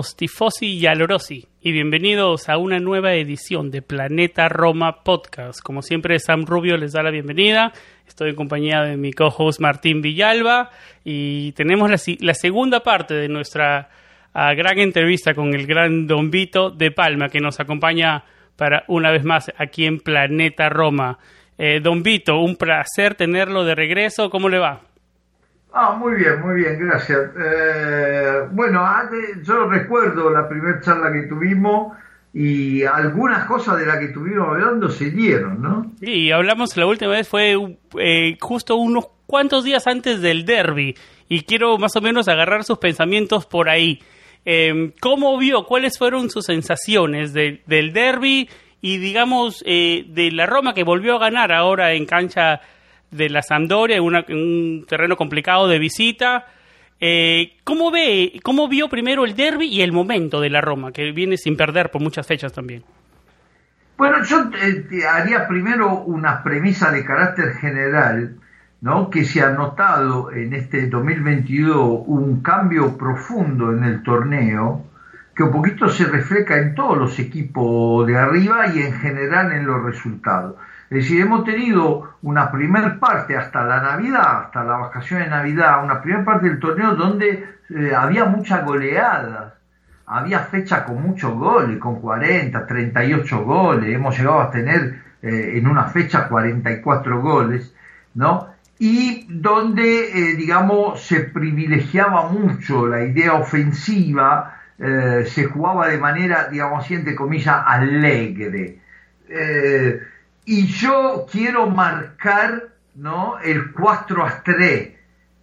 Tifosi y alorosi, y bienvenidos a una nueva edición de Planeta Roma Podcast. Como siempre, Sam Rubio les da la bienvenida. Estoy en compañía de mi co-host Martín Villalba y tenemos la segunda parte de nuestra ah, gran entrevista con el gran Don Vito de Palma, que nos acompaña para una vez más aquí en Planeta Roma. Eh, Don Vito, un placer tenerlo de regreso. ¿Cómo le va? Ah, muy bien, muy bien, gracias. Eh, bueno, antes- yo recuerdo la primera charla que tuvimos y algunas cosas de las que estuvimos hablando se dieron, ¿no? Y hablamos la última vez fue eh, justo unos cuantos días antes del derby y quiero más o menos agarrar sus pensamientos por ahí. Eh, ¿Cómo vio? ¿Cuáles fueron sus sensaciones de- del derby y digamos eh, de la Roma que volvió a ganar ahora en cancha de la Sampdoria una- un terreno complicado de visita? Eh, ¿Cómo ve? ¿Cómo vio primero el derby y el momento de la Roma que viene sin perder por muchas fechas también? Bueno, yo eh, te haría primero una premisa de carácter general, ¿no? Que se ha notado en este 2022 un cambio profundo en el torneo, que un poquito se refleja en todos los equipos de arriba y en general en los resultados. Es decir, hemos tenido una primer parte hasta la Navidad, hasta la vacación de Navidad, una primera parte del torneo donde eh, había muchas goleadas había fechas con muchos goles, con 40, 38 goles, hemos llegado a tener eh, en una fecha 44 goles, ¿no? Y donde, eh, digamos, se privilegiaba mucho la idea ofensiva, se jugaba de manera, digamos así, entre comillas, alegre. Y yo quiero marcar, ¿no? El 4 a 3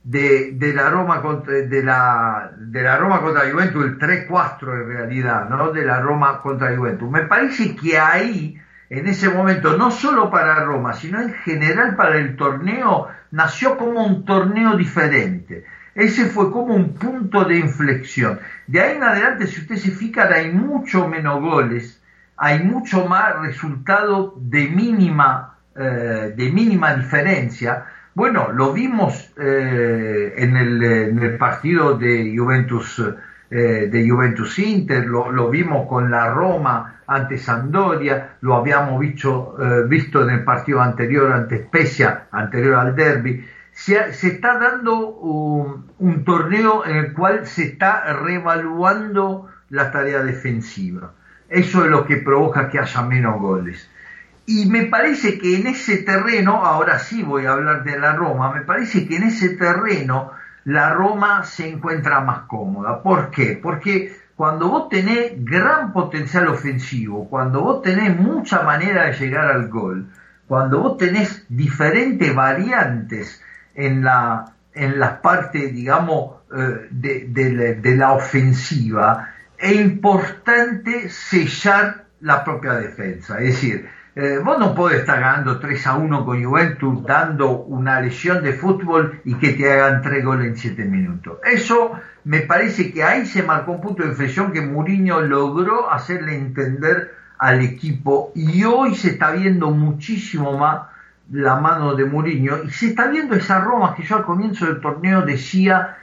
de, de la Roma contra de la de la Roma contra Juventus el 3-4 en realidad no de la Roma contra Juventus. Me parece que ahí en ese momento no solo para Roma sino en general para el torneo nació como un torneo diferente. Ese fue como un punto de inflexión. De ahí en adelante si usted se fija hay mucho menos goles hay mucho más resultado de mínima eh, de mínima diferencia bueno, lo vimos eh, en, el, en, el, partido de Juventus, eh, de Juventus Inter, lo, vimos con la Roma ante Sampdoria, lo habíamos visto, visto en el partido anterior ante Spezia, anterior al derby. Se, se está dando un, un, torneo en el cual se está reevaluando la tarea defensiva. Eso es lo que provoca que haya menos goles. Y me parece que en ese terreno, ahora sí voy a hablar de la Roma, me parece que en ese terreno la Roma se encuentra más cómoda. ¿Por qué? Porque cuando vos tenés gran potencial ofensivo, cuando vos tenés mucha manera de llegar al gol, cuando vos tenés diferentes variantes en la, en la parte, digamos, de, de, de la ofensiva, es importante sellar la propia defensa. Es decir, eh, vos no podés estar ganando 3 a 1 con Juventus dando una lesión de fútbol y que te hagan 3 goles en 7 minutos. Eso me parece que ahí se marcó un punto de inflexión que Mourinho logró hacerle entender al equipo y hoy se está viendo muchísimo más la mano de Mourinho y se está viendo esa Roma que yo al comienzo del torneo decía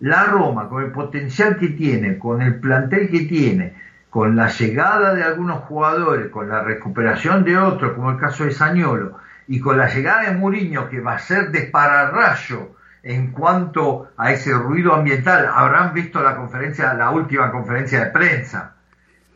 la Roma con el potencial que tiene, con el plantel que tiene, con la llegada de algunos jugadores, con la recuperación de otros, como el caso de Sañolo, y con la llegada de Mourinho, que va a ser de pararrayo en cuanto a ese ruido ambiental, habrán visto la conferencia, la última conferencia de prensa,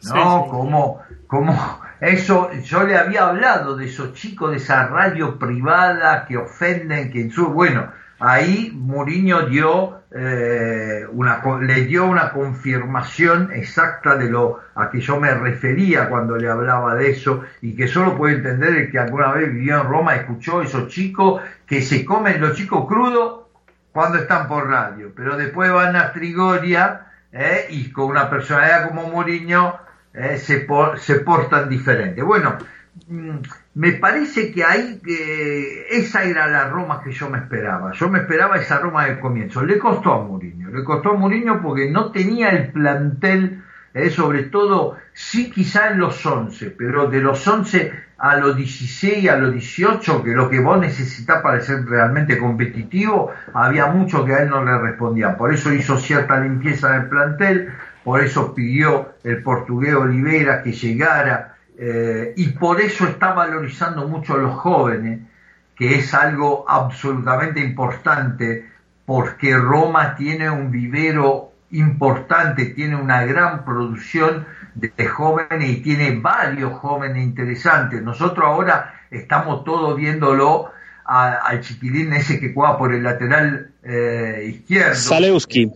¿no? Sí, sí. Como, como Eso, yo le había hablado de esos chicos de esa radio privada que ofenden, que su bueno, ahí Mourinho dio eh, una, le dio una confirmación exacta de lo a que yo me refería cuando le hablaba de eso y que solo puede entender el que alguna vez vivió en Roma, escuchó esos chicos que se comen los chicos crudos cuando están por radio, pero después van a Trigoria eh, y con una personalidad como Mourinho eh, se, se portan diferente. Bueno, mm, me parece que ahí que esa era la Roma que yo me esperaba. Yo me esperaba esa Roma del comienzo. Le costó a Mourinho, le costó a Mourinho porque no tenía el plantel, eh, sobre todo, sí quizá en los 11, pero de los 11 a los 16, a los 18, que lo que vos necesitas para ser realmente competitivo, había mucho que a él no le respondían. Por eso hizo cierta limpieza del plantel, por eso pidió el portugués Olivera que llegara eh, y por eso está valorizando mucho a los jóvenes, que es algo absolutamente importante, porque Roma tiene un vivero importante, tiene una gran producción de, jóvenes y tiene varios jóvenes interesantes. Nosotros ahora estamos todos viéndolo al chiquilín ese que juega por el lateral eh, izquierdo. Salewski.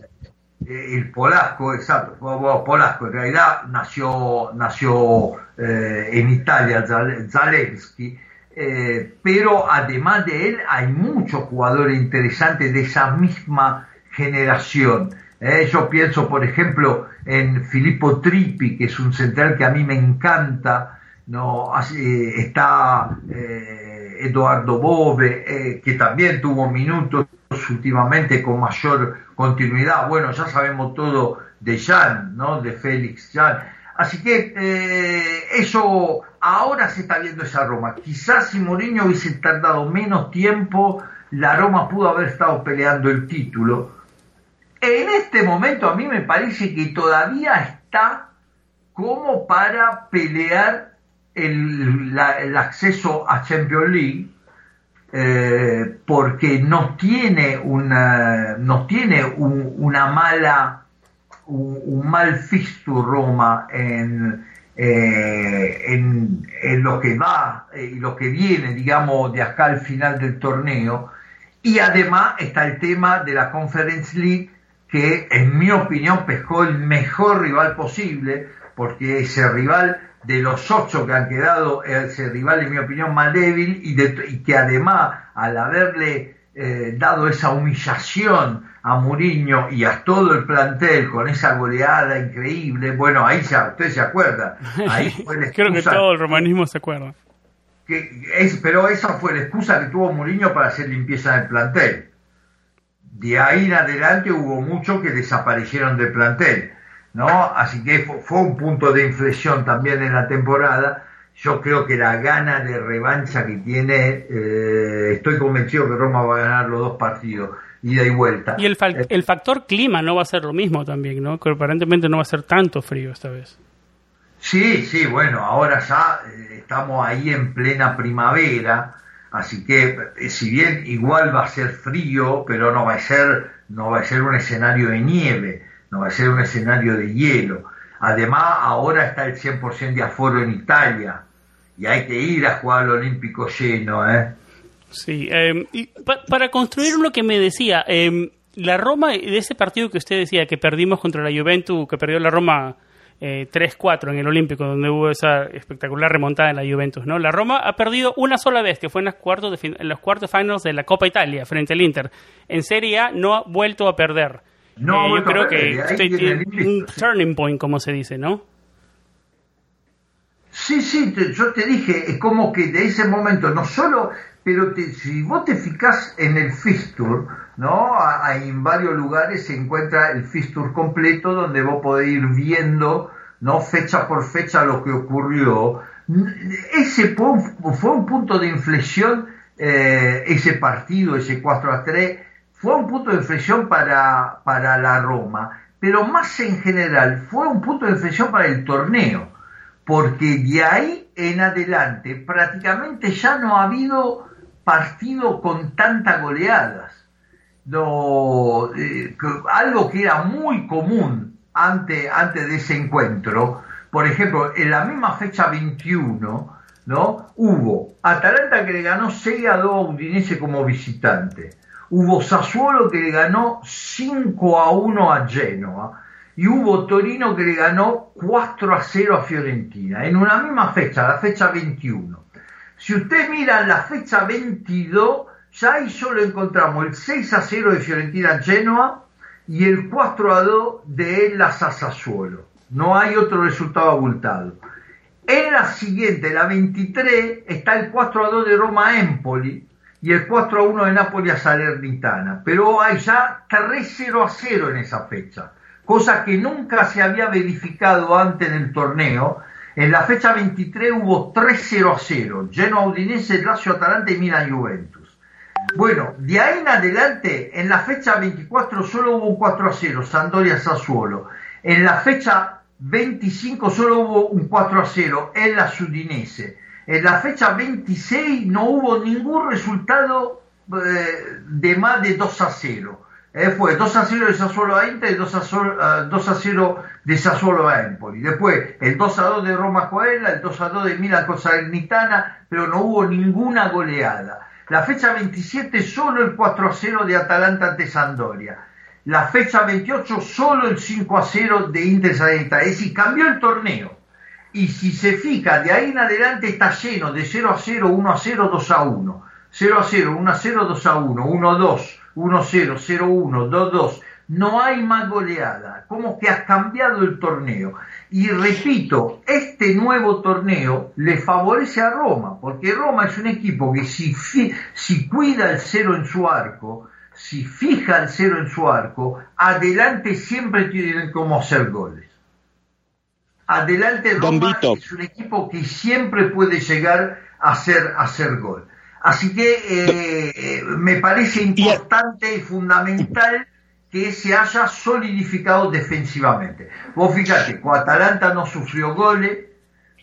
Eh, el Polasco, exacto, Polasco, en realidad nació, nació eh, en Italia, Zalewski, eh, pero además de él hay muchos jugadores interesantes de esa misma generación. yo pienso, por ejemplo, en Filippo Trippi, que es un central que a mí me encanta, no está Eduardo Bove, que también tuvo minutos últimamente con mayor continuidad. Bueno, ya sabemos todo de Jan, ¿no? De Félix Jan. Así que eh, eso ahora se está viendo esa Roma. Quizás si Mourinho hubiese tardado menos tiempo, la Roma pudo haber estado peleando el título. En este momento a mí me parece que todavía está como para pelear el, el acceso a Champions League eh, porque no tiene una, no tiene una mala, un, mal fistu Roma en, eh, en, en, lo que va eh, y lo que viene, digamos, de acá al final del torneo. Y además está el tema de la Conference League, que en mi opinión pescó el mejor rival posible, porque ese rival de los ocho que han quedado, ese rival, en mi opinión, más débil y, de, que además, al haberle eh, dado esa humillación a Mourinho y a todo el plantel con esa goleada increíble, bueno, ahí ya, usted se acuerda. Ahí Creo que todo el romanismo se acuerda. Que es, pero esa fue la excusa que tuvo Mourinho para hacer limpieza del plantel. De ahí en adelante hubo muchos que desaparecieron del plantel ¿no? Así que fue, un punto de inflexión también en la temporada. Yo creo que la gana de revancha que tiene, eh, estoy convencido que Roma va a ganar los dos partidos, ida y vuelta. Y el, eh, el factor clima no va a ser lo mismo también, ¿no? Que aparentemente no va a ser tanto frío esta vez. Sí, sí, bueno, ahora ya eh, estamos ahí en plena primavera, así que si bien igual va a ser frío, pero no va a ser, no va a ser un escenario de nieve no va a ser un escenario de hielo. Además, ahora está el 100% de aforo en Italia y hay que ir a jugar al Olímpico lleno, ¿eh? Sí, em, y para construir lo que me decía, eh, la Roma, de ese partido que usted decía que perdimos contra la Juventus, que perdió la Roma eh, 3-4 en el Olímpico, donde hubo esa espectacular remontada en la Juventus, ¿no? La Roma ha perdido una sola vez, que fue en, los cuartos de en los cuartos finals de la Copa Italia, frente al Inter. En Serie A no ha vuelto a perder. No, eh, yo creo que usted un turning point, como se dice, ¿no? Sí, sí, yo te dije, es como que de ese momento, no solo, pero si vos te fijas en el Fistur, ¿no? Hay en varios lugares se encuentra el Fistur completo donde vos podés ir viendo, ¿no? Fecha por fecha lo que ocurrió. Ese fue un, punto de inflexión, eh, ese partido, ese 4 a 3, fue un punto de inflexión para, para la Roma, pero más en general fue un punto de inflexión para el torneo, porque de ahí en adelante prácticamente ya no ha habido partido con tantas goleadas. No, eh, algo que era muy común antes, antes de ese encuentro, Por ejemplo, en la misma fecha 21, ¿no? Hubo Atalanta que le ganó 6 a 2 a Udinese como visitante. Hubo Sassuolo que le ganó 5 a 1 a Genoa. Y hubo Torino que le ganó 4 a 0 a Fiorentina. En una misma fecha, la fecha 21. Si usted mira la fecha 22, ya ahí solo encontramos el 6 a 0 de Fiorentina a Genoa y el 4 a 2 de la Sassuolo. No hay otro resultado abultado. En la siguiente, la 23, está el 4 a 2 de Roma a Empoli y el 4 a 1 de Napoli a Salernitana. Pero hay ya 3 0 a 0 en esa fecha, cosa que nunca se había verificado antes en el torneo. En la fecha 23 hubo 3 0 a 0, Genoa Udinese, Lazio Atalanta y Milan Juventus. Bueno, de ahí en adelante, en la fecha 24 solo hubo un 4 a 0, Sandoria Sassuolo. En la fecha 25 solo hubo un 4 a 0 en la Sudinese. En la fecha 26 no hubo ningún resultado eh, de más de 2 a 0. Eh, fue 2 a 0 de Sassuolo a Inter y 2 a, 0, 2 a 0 de Sassuolo a Empoli. Después el 2 a 2 de Roma Coela, el 2 a 2 de Milan con Salernitana, pero no hubo ninguna goleada. La fecha 27 solo el 4 a 0 de Atalanta ante Sandoria la fecha 28 solo el 5 a 0 de Inter Salernitana. Es decir, cambió el torneo. Y si se fija, de ahí en adelante está lleno de 0 a 0, 1 a 0, 2 a 1. 0 a 0, 1 a 0, 2 a 1, 1 a 2, 1 a 0, 0 a 1, 2 a 2. No hay más goleada. Como que ha cambiado el torneo. Y repito, este nuevo torneo le favorece a Roma, porque Roma es un equipo que si, cuida el cero en su arco, si fija el cero en su arco, adelante siempre tienen como hacer goles. Adelante Roma es un equipo que siempre puede llegar a hacer, a hacer gol. Así que eh, me parece importante y fundamental que se haya solidificado defensivamente. Vos fíjate, con Atalanta no sufrió goles,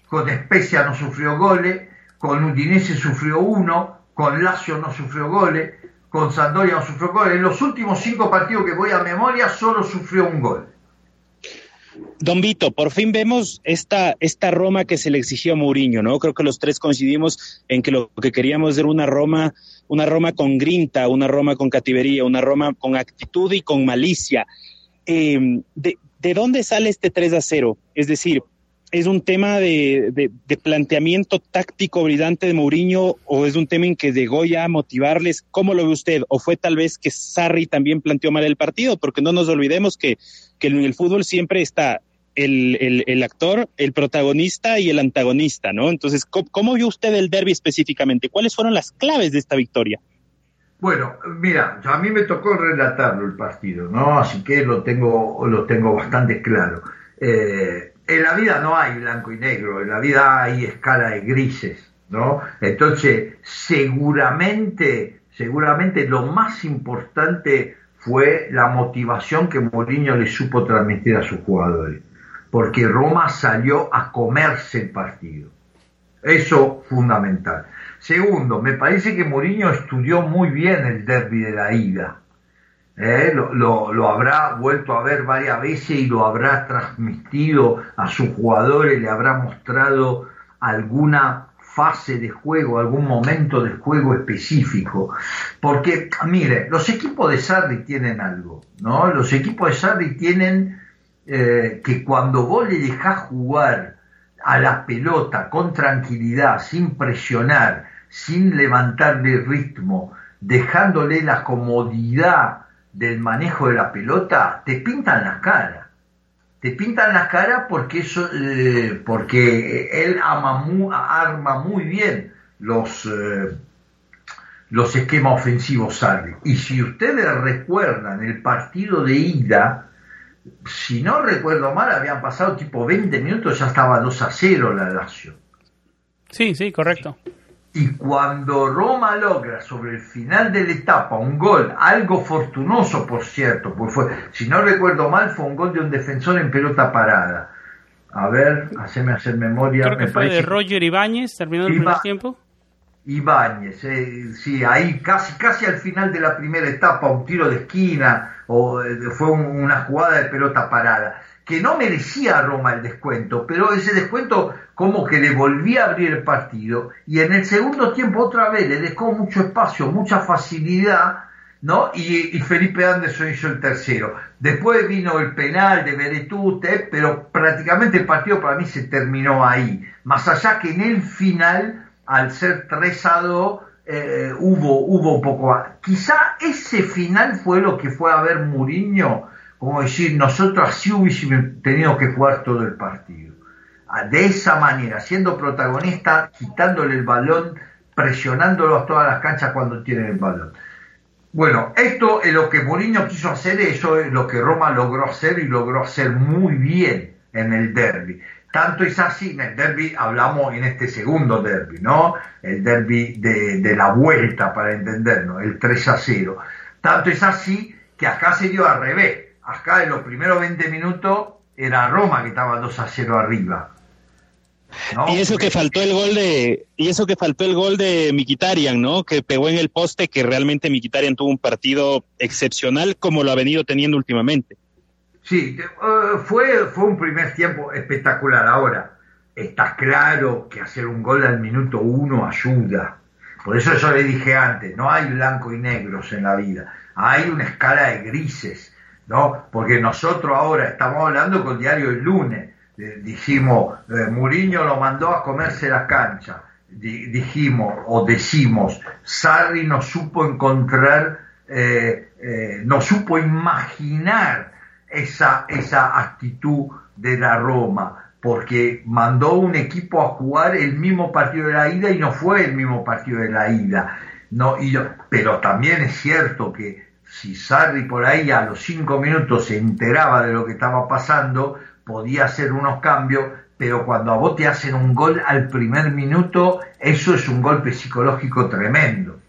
con Spezia no sufrió goles, con Udinese sufrió uno, con Lazio no sufrió goles, con Sampdoria no sufrió gol. En los últimos cinco partidos que voy a memoria solo sufrió un gol. Don Vito, por fin vemos esta, esta Roma que se le exigió a Mourinho, ¿no? Creo que los tres coincidimos en que lo que queríamos era una Roma, una Roma con grinta, una Roma con cativería, una Roma con actitud y con malicia. Eh, de, ¿De dónde sale este 3 a 0? Es decir, ¿Es un tema de, planteamiento táctico brillante de Mourinho o es un tema en que llegó ya a motivarles? ¿Cómo lo ve usted? ¿O fue tal vez que Sarri también planteó mal el partido? Porque no nos olvidemos que, en el fútbol siempre está el, actor, el protagonista y el antagonista, ¿no? Entonces, ¿cómo, vio usted el derby específicamente? ¿Cuáles fueron las claves de esta victoria? Bueno, mira, a mí me tocó relatarlo el partido, ¿no? Así que lo tengo, lo tengo bastante claro. Eh, en la vida no hay blanco y negro, en la vida hay escala de grises, ¿no? Entonces, seguramente, seguramente lo más importante fue la motivación que Mourinho le supo transmitir a sus jugadores, porque Roma salió a comerse el partido. Eso fundamental. Segundo, me parece que Mourinho estudió muy bien el derby de la ida. ¿Eh? lo, habrá vuelto a ver varias veces y lo habrá transmitido a sus jugadores, le habrá mostrado alguna fase de juego, algún momento de juego específico. Porque, mire, los equipos de Sarri tienen algo, ¿no? Los equipos de Sarri tienen eh, que cuando vos le dejás jugar a la pelota con tranquilidad, sin presionar, sin levantarle ritmo, dejándole la comodidad del manejo de la pelota, te pintan la cara. Te pintan la cara porque, eso, eh, porque él ama arma muy bien los, eh, los esquemas ofensivos Sarri. Y si ustedes recuerdan el partido de ida, si no recuerdo mal, habían pasado tipo 20 minutos, ya estaba 2 a 0 la Lazio. Sí, sí, correcto. Y cuando Roma logra sobre el final de la etapa un gol, algo fortunoso por cierto, pues fue, si no recuerdo mal, fue un gol de un defensor en pelota parada. A ver, haceme hacer memoria. Creo que fue de Roger Ibáñez, terminó el primer tiempo. Ibáñez, eh, sí, ahí casi, casi al final de la primera etapa, un tiro de esquina, o eh, fue una jugada de pelota parada. Que no merecía a Roma el descuento, pero ese descuento como que le volvía a abrir el partido y en el segundo tiempo otra vez le dejó mucho espacio, mucha facilidad, ¿no? Y, Felipe Anderson hizo el tercero. Después vino el penal de Beretute, pero prácticamente el partido para mí se terminó ahí. Más allá que en el final, al ser 3 a 2, eh, hubo, hubo un poco. Quizá ese final fue lo que fue a ver Muriño como decir, nosotros así hubiésemos tenido que jugar todo el partido. Ah, de esa manera, siendo protagonista, quitándole el balón, presionándolo a todas las canchas cuando tienen el balón. Bueno, esto es lo que Mourinho quiso hacer, eso es lo que Roma logró hacer y logró hacer muy bien en el derby. Tanto es así, en el derby hablamos en este segundo derby, ¿no? El derby de, de la vuelta, para entendernos, el 3 a 0. Tanto es así que acá se dio al revés acá en los primeros 20 minutos era Roma que estaba 2 a 0 arriba. Y eso que faltó el gol de y eso que faltó el gol de Miquitarian, ¿no? Que pegó en el poste que realmente Miquitarian tuvo un partido excepcional como lo ha venido teniendo últimamente. Sí, eh, fue fue un primer tiempo espectacular. Ahora está claro que hacer un gol al minuto uno ayuda. Por eso yo le dije antes, no hay blanco y negros en la vida, hay una escala de grises ¿no? Porque nosotros ahora estamos hablando con diario el lunes, dijimos, eh, Muriño lo mandó a comerse la cancha, dijimos o decimos, Sarri no supo encontrar, eh, eh, no supo imaginar esa, esa actitud de la Roma, porque mandó un equipo a jugar el mismo partido de la ida y no fue el mismo partido de la ida. No, pero también es cierto que si Sarri por ahí a los cinco minutos se enteraba de lo que estaba pasando, podía hacer unos cambios, pero cuando a vos te hacen un gol al primer minuto, eso es un golpe psicológico tremendo.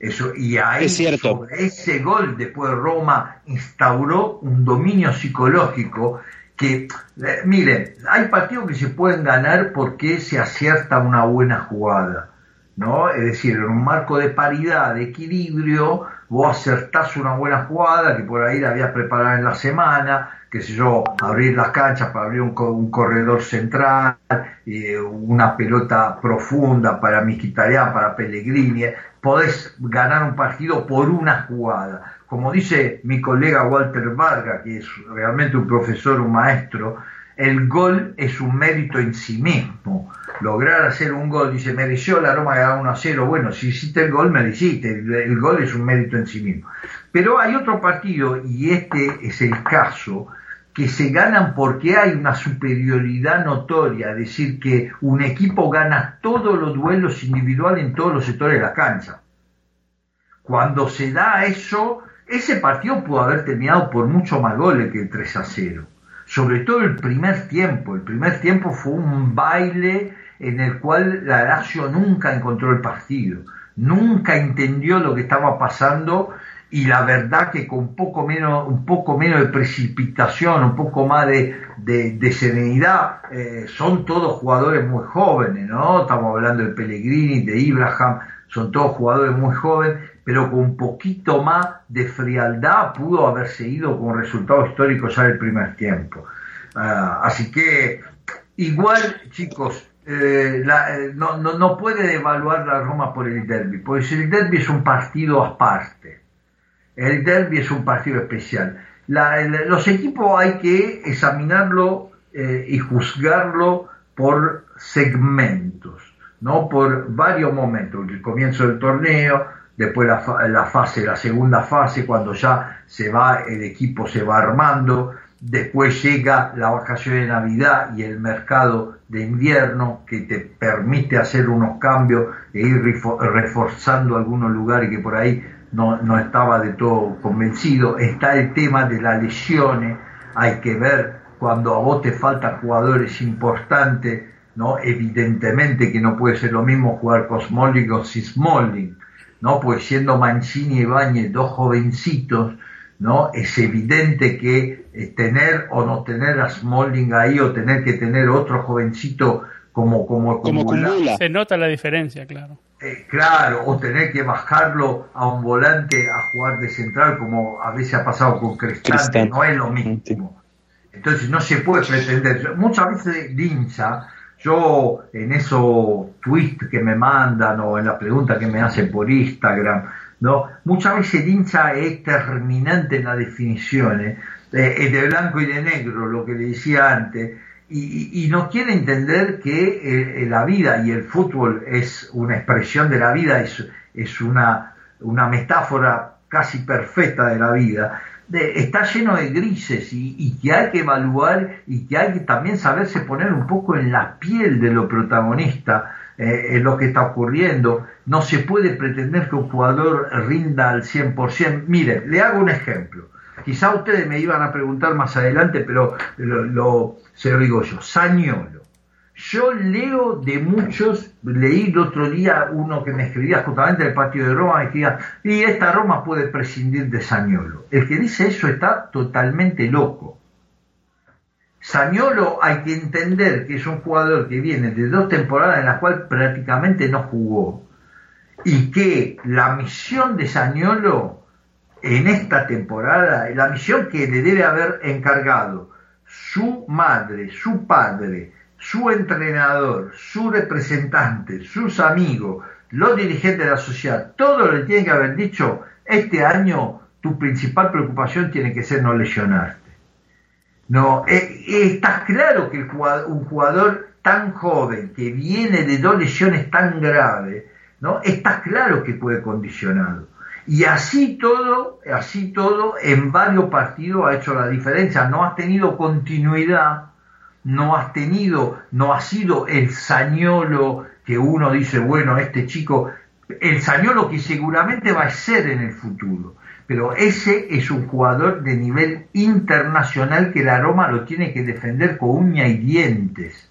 Eso, y ahí es cierto. sobre ese gol después Roma instauró un dominio psicológico que, eh, miren, hay partidos que se pueden ganar porque se acierta una buena jugada, ¿no? Es decir, en un marco de paridad, de equilibrio, vos acertás una buena jugada que por ahí la habías preparado en la semana, que sé yo, abrir las canchas para abrir un, corredor central, eh, una pelota profunda para Miquitarián, para Pellegrini, podés ganar un partido por una jugada. Como dice mi colega Walter Varga, que es realmente un profesor, un maestro, el gol es un mérito en sí mismo. Lograr hacer un gol, dice, mereció la Roma ganar 1 a 0. Bueno, si hiciste el gol, mereciste. El, el gol es un mérito en sí mismo. Pero hay otro partido, y este es el caso, que se ganan porque hay una superioridad notoria, es decir, que un equipo gana todos los duelos individuales en todos los sectores de la cancha. Cuando se da eso, ese partido pudo haber terminado por mucho más goles que el 3 a 0 sobre todo el primer tiempo. El primer tiempo fue un baile en el cual la Lazio nunca encontró el partido, nunca entendió lo que estaba pasando y la verdad que con poco menos, un poco menos de precipitación, un poco más de, de, serenidad, eh, son todos jugadores muy jóvenes, ¿no? Estamos hablando de Pellegrini, de Ibrahim, son todos jugadores muy jóvenes, pero con un poquito más de frialdad pudo haberse ido con resultados históricos ya del primer tiempo. Ah, así que igual, chicos, eh, eh, no, no, no, puede evaluar la Roma por el derby, porque el derby es un partido aparte. El derby es un partido especial. los equipos hay que examinarlo eh, y juzgarlo por segmentos, no por varios momentos. El comienzo del torneo, después la, la, fase, la segunda fase, cuando ya se va, el equipo se va armando, después llega la vacación de Navidad y el mercado de invierno que te permite hacer unos cambios e ir reforzando algunos lugares que por ahí no, no estaba de todo convencido. Está el tema de las lesiones, hay que ver cuando a vos te faltan jugadores importantes, ¿no? Evidentemente que no puede ser lo mismo jugar con Smalling o Smalling ¿no? Pues siendo Mancini y Bañez dos jovencitos, ¿no? Es evidente que eh, tener o no tener a Smalling ahí o tener que tener otro jovencito como como, como, Se nota la diferencia, claro. Eh, claro, o tener que bajarlo a un volante a jugar de central como a veces ha pasado con Cristante, no es lo mismo. Entonces no se puede pretender. Muchas veces Dincha, yo en esos tweets que me mandan o en las preguntas que me hacen por Instagram, ¿no? Muchas veces Dincha es terminante en las definiciones, eh, es de blanco y de negro, lo que le decía antes, y, no quiere entender que eh, la vida y el fútbol es una expresión de la vida, es, es una, una metáfora casi perfecta de la vida, está lleno de grises y, que hay que evaluar y que hay que también saberse poner un poco en la piel de lo protagonista eh, en lo que está ocurriendo. No se puede pretender que un jugador rinda al 100%. Mire, le hago un ejemplo. Quizá ustedes me iban a preguntar más adelante, pero lo, se lo digo yo. Sañolo yo leo de muchos, leí el otro día uno que me escribía justamente del patio de Roma, y decía, y esta Roma puede prescindir de Sañolo. El que dice eso está totalmente loco. Sañolo hay que entender que es un jugador que viene de dos temporadas en las cuales prácticamente no jugó. Y que la misión de Sañolo en esta temporada, la misión que le debe haber encargado su madre, su padre, su entrenador, su representante, sus amigos, los dirigentes de la sociedad, todos le tienen que haber dicho, este año tu principal preocupación tiene que ser no lesionarte. No, eh, eh, está claro que un jugador tan joven, que viene de dos lesiones tan graves, ¿no? Está claro que puede condicionado. Y así todo, así todo, en varios partidos ha hecho la diferencia. No ha tenido continuidad no has tenido, no ha sido el sañolo que uno dice, bueno, este chico, el sañolo que seguramente va a ser en el futuro. Pero ese es un jugador de nivel internacional que la Roma lo tiene que defender con uña y dientes.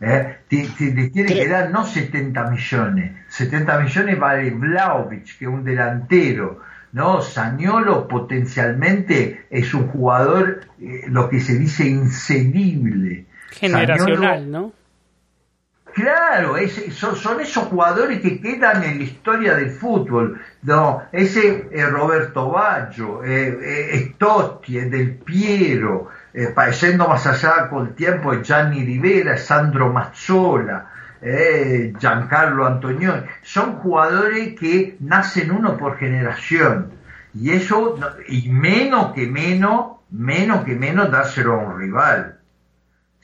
¿eh? Le tiene que dar no 70 millones, 70 millones vale Vlaovic, que es un delantero ¿no? Sañolo potencialmente es un jugador, eh, lo que se dice, incedible. Generacional, ¿no? Claro, son, esos jugadores que quedan en la historia del fútbol. No, ese es Roberto Baggio, eh, eh Totti, Del Piero, eh, más allá con el tiempo, Gianni Rivera, Sandro Mazzola eh, Giancarlo Antonioni, son jugadores que nacen uno por generación. Y eso, y menos que menos, menos que menos dárselo a un rival.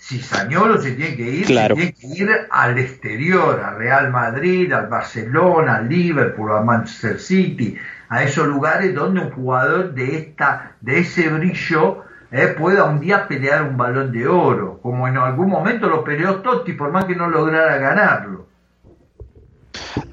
Si Sañolo se tiene que ir, tiene que ir al exterior, al Real Madrid, al Barcelona, al Liverpool, al Manchester City, a esos lugares donde un jugador de esta, de ese brillo, eh, pueda un día pelear un balón de oro, como en algún momento lo peleó Totti, por más que no lograra ganarlo.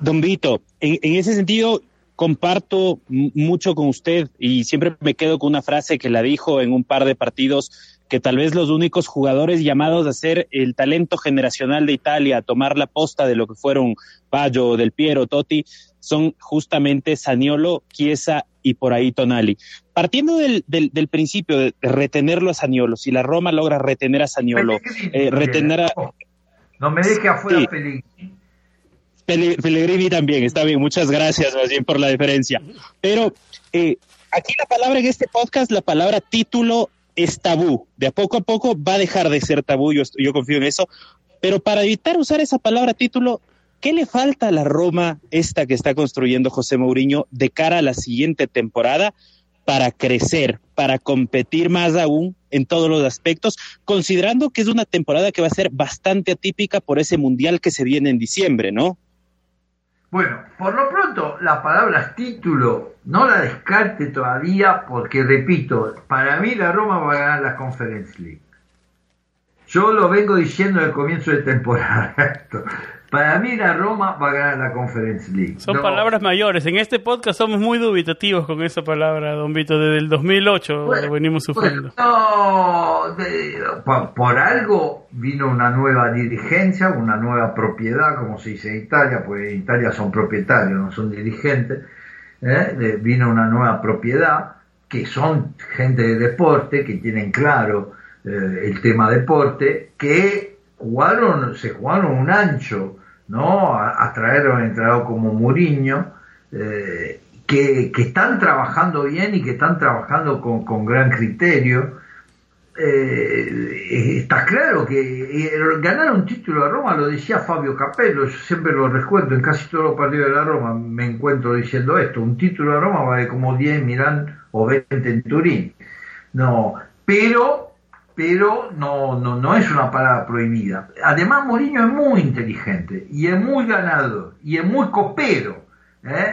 Don Vito, en, ese sentido comparto mucho con usted y siempre me quedo con una frase que la dijo en un par de partidos que tal vez los únicos jugadores llamados a ser el talento generacional de Italia, a tomar la posta de lo que fueron Baggio, Del Piero, Totti, son justamente Saniolo, Chiesa y por ahí Tonali. Partiendo del, del, principio de retenerlo a Saniolo, si la Roma logra retener a Saniolo, eh, retener a... No me deje afuera Pellegrini. Pellegrini también, está bien, muchas gracias más bien por la diferencia. Pero eh, aquí la palabra en este podcast, la palabra título es tabú. De a poco a poco va a dejar de ser tabú, yo, yo confío en eso. Pero para evitar usar esa palabra título, ¿Qué le falta a la Roma esta que está construyendo José Mourinho de cara a la siguiente temporada para crecer, para competir más aún en todos los aspectos, considerando que es una temporada que va a ser bastante atípica por ese mundial que se viene en diciembre, ¿no? Bueno, por lo pronto la palabra título no la descarte todavía porque, repito, para mí la Roma va a ganar la Conference League. Yo lo vengo diciendo el comienzo de temporada. Para mí la Roma va a ganar la Conference League. Son palabras mayores. En este podcast somos muy dubitativos con esa palabra, Don Vito. Desde el 2008 lo venimos sufriendo. no, por, algo vino una nueva dirigencia, una nueva propiedad, como se dice en Italia, pues en Italia son propietarios, no son dirigentes. ¿eh? Vino una nueva propiedad, que son gente de deporte, que tienen claro eh, el tema deporte, que jugaron, se jugaron un ancho, ¿no? A, traer a un entrenador como Mourinho, eh, que, están trabajando bien y que están trabajando con, gran criterio. eh, está claro que eh, ganar un título de Roma, lo decía Fabio Capello, yo siempre lo recuerdo, en casi todos los partidos de la Roma me encuentro diciendo esto, un título de Roma vale como 10 en Milán o 20 en Turín. No, pero, pero no, no, no es una parada prohibida. Además, Mourinho es muy inteligente y es muy ganador y es muy copero.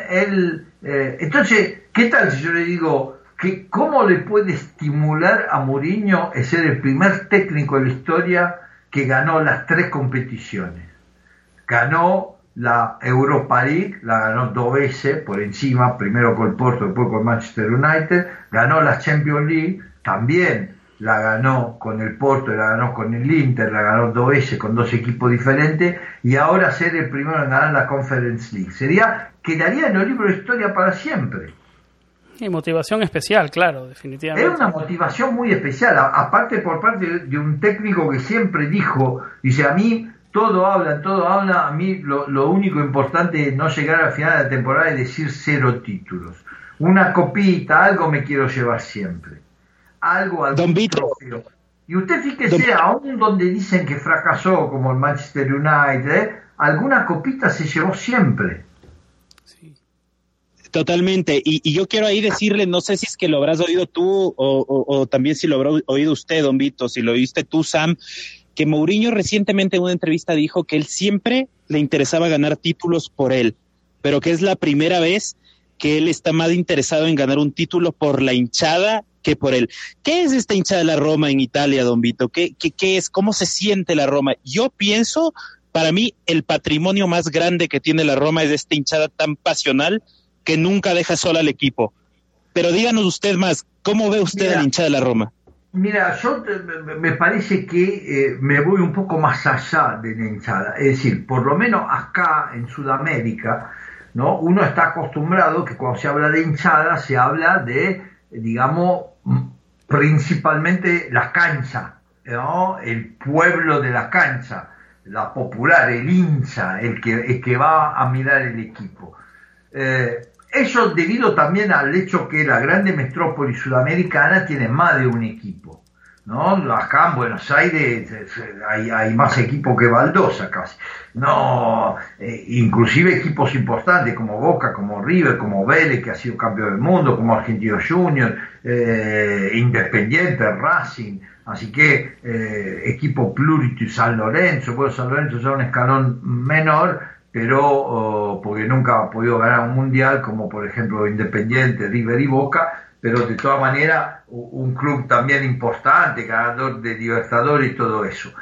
Él, entonces, ¿qué tal si yo le digo, que cómo le puede estimular a Mourinho el ser el primer técnico de la historia que ganó las tres competiciones. Ganó la Europa League, la ganó dos veces por encima, primero con Porto, después con Manchester United, ganó la Champions League, también la ganó con el Porto, la ganó con el Inter, la ganó dos veces con dos equipos diferentes, y ahora ser el primero en ganar la Conference League. Sería, quedaría en el libro de historia para siempre. Y motivación especial, claro, definitivamente. Es una motivación muy especial, aparte por parte de un técnico que siempre dijo, dice, a mí todo habla, todo habla, a mí lo, único importante es no llegar al final de la temporada y decir cero títulos. Una copita, algo me quiero llevar siempre. Algo, al Don Y usted fíjese, aún donde dicen que fracasó, como el Manchester United, ¿eh? alguna copita se llevó siempre. Totalmente. Y, yo quiero ahí decirle, no sé si es que lo habrás oído tú o, también si lo habrá oído usted, don Vito, si lo oíste tú, Sam, que Mourinho recientemente en una entrevista dijo que él siempre le interesaba ganar títulos por él, pero que es la primera vez que él está más interesado en ganar un título por la hinchada que por él. ¿Qué es esta hinchada de la Roma en Italia, don Vito? ¿Qué, qué, qué es? ¿Cómo se siente la Roma? Yo pienso, para mí, el patrimonio más grande que tiene la Roma es esta hinchada tan pasional que nunca deja sola al equipo. Pero díganos usted más, ¿cómo ve usted a la hinchada de la Roma? Mira, yo me parece que eh, me voy un poco más allá de la hinchada. Es decir, por lo menos acá en Sudamérica, ¿no? Uno está acostumbrado que cuando se habla de hinchada se habla de, digamos, principalmente la cancha, ¿no? El pueblo de la cancha, la popular, el hincha, el que, el que va a mirar el equipo. Eh, eso debido también al hecho que la grande metrópoli sudamericana tiene más de un equipo. ¿No? Acá en Buenos Aires hay, más equipos que Baldosa casi. No, eh, inclusive equipos importantes como Boca, como River, como Vélez, que ha sido campeón del mundo, como Argentino Junior, eh, Independiente, Racing. Así que eh, equipo plurito y San Lorenzo, bueno, San Lorenzo es un escalón menor, pero porque nunca ha podido ganar un mundial, como por ejemplo Independiente, River y Boca, pero de todas maneras un club también importante, ganador de Libertadores y todo eso.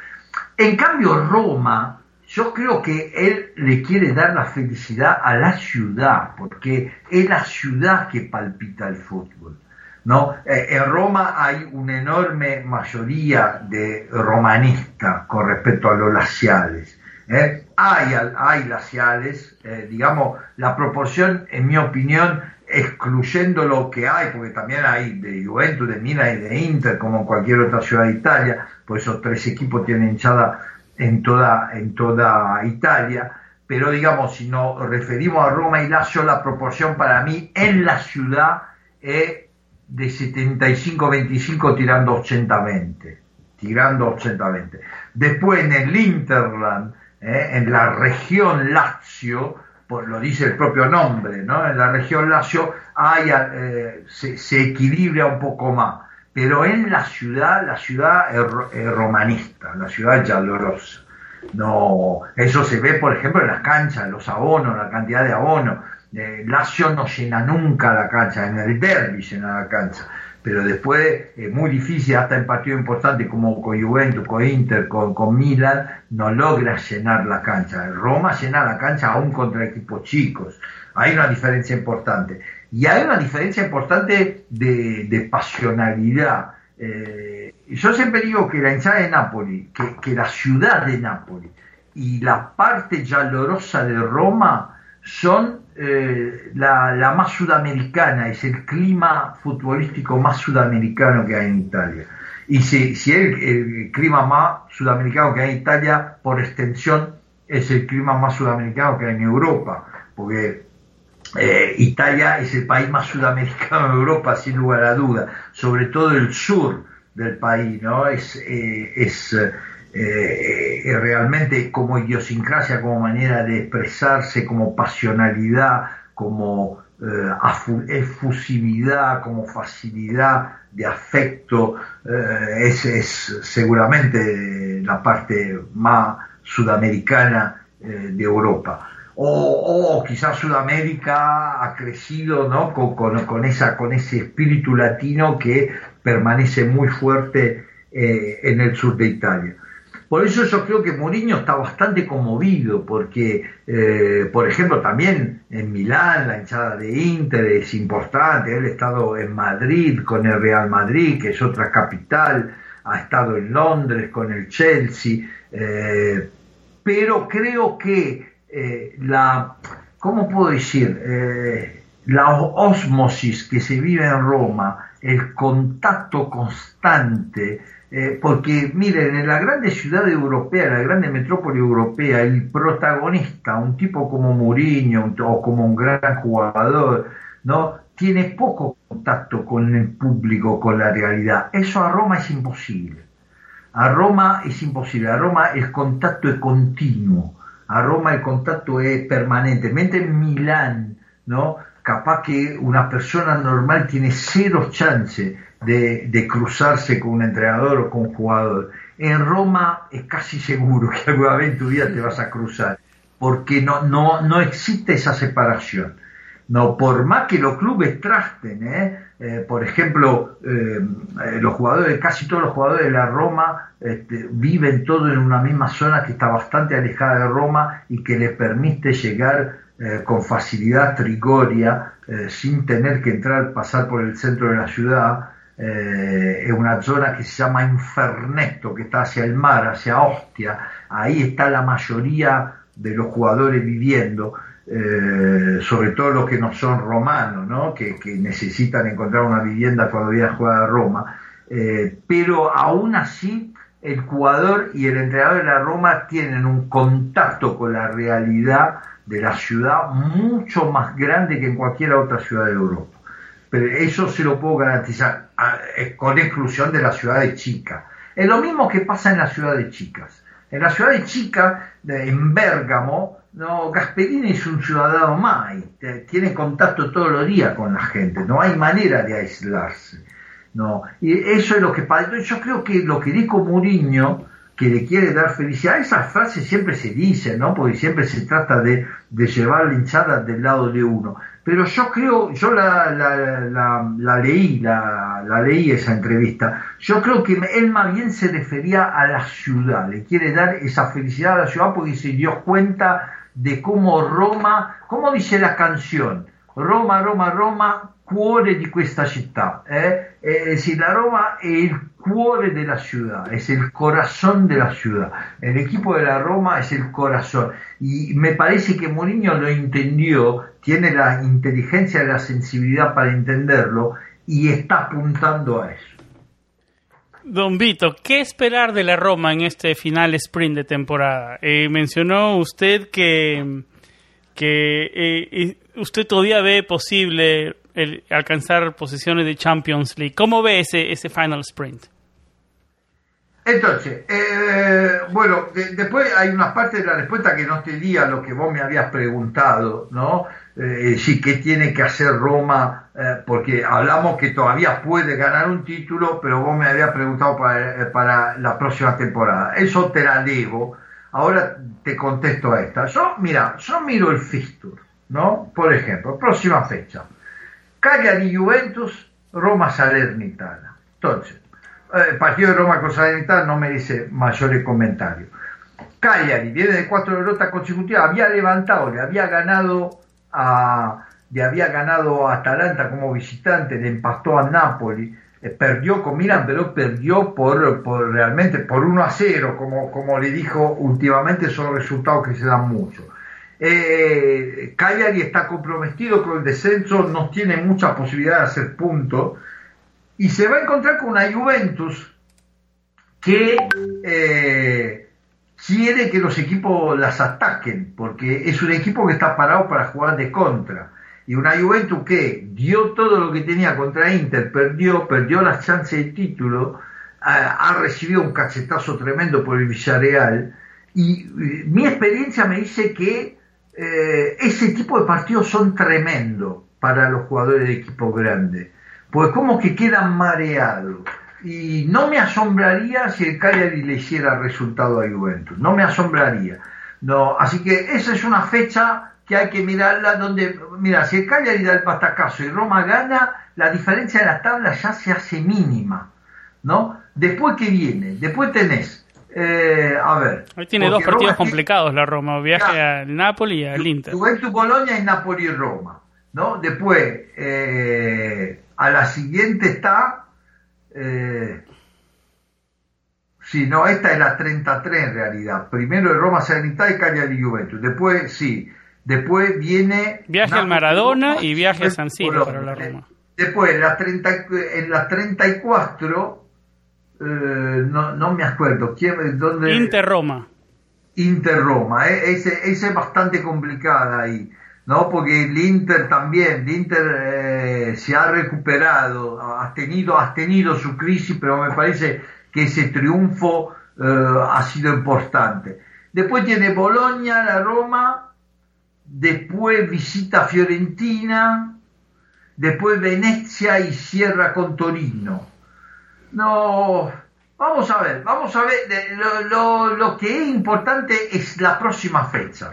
En cambio, Roma, yo creo que él le quiere dar la felicidad a la ciudad, porque es la ciudad que palpita el fútbol. ¿no? Eh, en Roma hay una enorme mayoría de romanistas con respecto a los laciales. ¿eh? Hay, hay glaciales, eh, digamos, la proporción, en mi opinión, excluyendo lo que hay, porque también hay de Juventus, de Milan y de Inter, como en cualquier otra ciudad de Italia, pues esos tres equipos tienen hinchada en toda, en toda Italia, pero digamos, si nos referimos a Roma y Lazio, la proporción para mí en la ciudad es de 75-25 tirando 80-20, tirando 80-20. Después en el Interland, ¿eh? en la región Lazio, pues lo dice el propio nombre, ¿no? En la región Lazio hay, eh, se, equilibra un poco más, pero en la ciudad, la ciudad es, romanista, la ciudad es No, eso se ve, por ejemplo, en las canchas, los abonos, la cantidad de abonos. Eh, Lazio no llena nunca la cancha, en el derby llena la cancha pero después es muy difícil, hasta en partidos importantes como con Juventus, con Inter, con, con Milan, no logra llenar la cancha. Roma llena la cancha aún contra equipos chicos. Hay una diferencia importante. Y hay una diferencia importante de, de pasionalidad. Eh, yo siempre digo que la hinchada de Nápoles, que, que la ciudad de Nápoles y la parte llalosa de Roma son eh, la, más sudamericana, es el clima futbolístico más sudamericano que hay en Italia. Y si, si el, clima más sudamericano que hay en Italia, por extensión, es el clima más sudamericano que hay en Europa, porque eh, Italia es el país más sudamericano de Europa, sin lugar a duda, sobre todo el sur, del país, ¿no? Es, eh, es eh, realmente como idiosincrasia, como manera de expresarse, como pasionalidad, como efusividad, como facilidad de afecto, es, seguramente la parte más sudamericana de Europa o, quizás Sudamérica ha crecido ¿no? con, esa, con ese espíritu latino que permanece muy fuerte eh, en el sur de Italia. Por eso yo creo que Mourinho está bastante conmovido, porque, eh, por ejemplo, también en Milán la hinchada de Inter es importante, él ha estado en Madrid con el Real Madrid, que es otra capital, ha estado en Londres con el Chelsea, eh, pero creo que eh, la, ¿cómo puedo decir? La osmosis que se vive en Roma, el contacto constante, eh, porque miren, en la grande ciudad europea, en la grande metrópoli europea, el protagonista, un tipo como Mourinho o como un gran jugador, ¿no? tiene poco contacto con el público, con la realidad. Eso a Roma es imposible. A Roma es imposible. A Roma el contacto es continuo a Roma el contacto es permanente, mentre en Milán, ¿no? capaz que una persona normal tiene cero chance de, cruzarse con un entrenador o con un jugador. En Roma es casi seguro que alguna vez en tu vida te vas a cruzar, porque no, no, no existe esa separación. No, por más que los clubes trasten, ¿eh? Eh, por ejemplo, eh, los jugadores, casi todos los jugadores de la Roma este, viven todos en una misma zona que está bastante alejada de Roma y que les permite llegar con facilidad Trigoria sin tener que entrar, pasar por el centro de la ciudad. En una zona que se llama Inferneto, que está hacia el mar, hacia Ostia. Ahí está la mayoría de los jugadores viviendo. Eh, sobre todo los que no son romanos, ¿no? que, necesitan encontrar una vivienda cuando viene a jugar a Roma. Eh, pero aún así, el jugador y el entrenador de la Roma tienen un contacto con la realidad de la ciudad mucho más grande que en cualquier otra ciudad de Europa. Pero eso se lo puedo garantizar, con exclusión de la ciudad de Chica. Es lo mismo que pasa en la ciudad de Chicas. En la ciudad de Chica, en Bérgamo, no, Gasperini es un ciudadano más, tiene contacto todos los días con la gente, no hay manera de aislarse. No, y eso es lo que. Yo creo que lo que dijo Mourinho, que le quiere dar felicidad, esa frase siempre se dice, ¿no? Porque siempre se trata de, de llevar la hinchada del lado de uno. Pero yo creo, yo la, la, leí, la, la, leí esa entrevista. Yo creo que él más bien se refería a la ciudad, le quiere dar esa felicidad a la ciudad porque se dio cuenta de cómo Roma, como dice la canción, Roma, Roma, Roma, cuore di questa città. Eh? Es decir, la Roma es el cuore de la ciudad, es el corazón de la ciudad. El equipo de la Roma es el corazón. Y me parece que Mourinho lo entendió, tiene la inteligencia y la sensibilidad para entenderlo y está apuntando a eso. Don Vito, ¿qué esperar de la Roma en este final sprint de temporada? Eh, mencionó usted que, que eh, usted todavía ve posible el alcanzar posiciones de Champions League. ¿Cómo ve ese, ese final sprint? Entonces, eh, bueno, después hay una parte de la respuesta que no te di a lo que vos me habías preguntado, ¿no? Eh, sí, ¿qué tiene que hacer Roma? Eh, porque hablamos que todavía puede ganar un título, pero vos me habías preguntado para, para la próxima temporada. Eso te la digo. Ahora te contesto a esta. Yo, mira, yo miro el fixture, ¿no? Por ejemplo, próxima fecha. Cagliari Juventus, Roma Salernitana. Entonces, el eh, partido de Roma con Salernitana no merece mayores comentarios. Cagliari viene de cuatro derrotas consecutivas, había levantado, le había ganado a, le había ganado a Atalanta como visitante, le empastó a Napoli, eh, perdió con Milan, pero perdió por, realmente por 1 a 0, como, como le dijo últimamente, son resultados que se dan mucho. Eh, Cagliari está comprometido con el descenso, no tiene mucha posibilidad de hacer puntos y se va a encontrar con una Juventus que eh, quiere que los equipos las ataquen, porque es un equipo que está parado para jugar de contra. Y una Juventus que dio todo lo que tenía contra Inter, perdió, perdió las chances de título, ha recibido un cachetazo tremendo por el Villarreal y mi experiencia me dice que eh, ese tipo de partidos son tremendos para los jugadores de equipos grandes, pues como que quedan mareados. Y no me asombraría si el Cagliari le hiciera resultado a Juventus, no me asombraría. No, así que esa es una fecha que hay que mirarla donde, mira, si el Cagliari da el patacazo y Roma gana, la diferencia de la tabla ya se hace mínima, ¿no? Después que viene, después tenés eh, a ver. Hoy tiene dos partidos complicados la Roma, viaje al Napoli y al Inter. Juventus Bolonia y Napoli y Roma, ¿no? Después, eh, a la siguiente está... Eh, sí, no, esta es la 33 en realidad. Primero es Roma Sanità y Cagliari y Juventus. Después, sí, después viene... Viaje al Maradona y viaje a San Siro para la Roma. Después, en la, 30, en la 34 eh, no, no, me acuerdo. ¿quién, dónde? Inter Roma. Inter Roma, eh, ese, ese, es bastante complicada ahí, ¿no? Porque el Inter también, el Inter eh, se ha recuperado, ha tenido, ha tenido su crisis, pero me parece que ese triunfo ha sido importante. Después tiene Bolonia, la Roma, después visita Fiorentina, después Venecia y cierra con Torino. No, vamos a ver, vamos a ver, lo, lo, que es importante es la próxima fecha,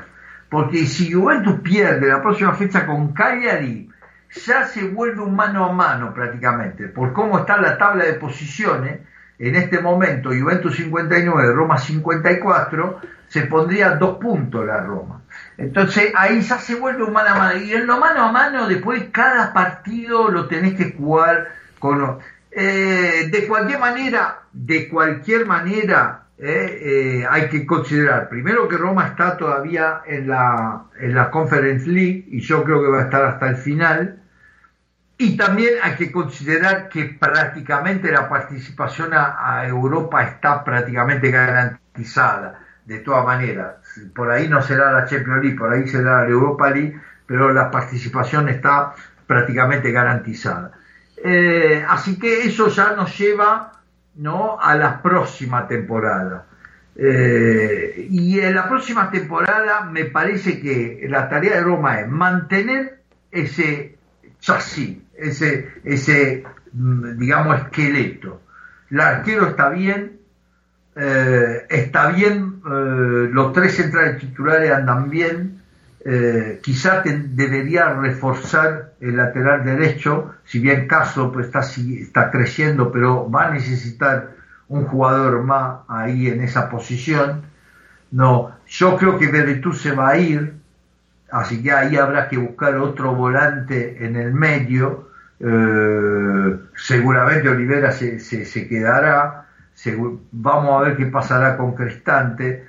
porque si Juventus pierde la próxima fecha con Cagliari, ya se vuelve un mano a mano prácticamente, por cómo está la tabla de posiciones, en este momento Juventus 59, Roma 54, se pondría dos puntos la Roma. Entonces ahí ya se vuelve un mano a mano. Y en lo mano a mano, después cada partido lo tenés que jugar con... Eh, de cualquier manera, de cualquier manera, eh, eh, hay que considerar primero que Roma está todavía en la, en la Conference League y yo creo que va a estar hasta el final. Y también hay que considerar que prácticamente la participación a, Europa está prácticamente garantizada, de todas maneras. Por ahí no será la Champions League, por ahí será la Europa League, pero la participación está prácticamente garantizada. Eh, así que eso ya nos lleva ¿no? a la próxima temporada. Eh, y en la próxima temporada me parece que la tarea de Roma es mantener ese chasis, ese, ese mm, digamos, esqueleto. El arquero está bien, eh, está bien, los tres centrales titulares andan bien, eh, quizá debería reforzar el lateral derecho, si bien Caso pues, está, está creciendo, pero va a necesitar un jugador más ahí en esa posición. No, yo creo que Beretú se va a ir, así que ahí habrá que buscar otro volante en el medio. Eh, seguramente Olivera se, se, quedará. vamos a ver qué pasará con Crestante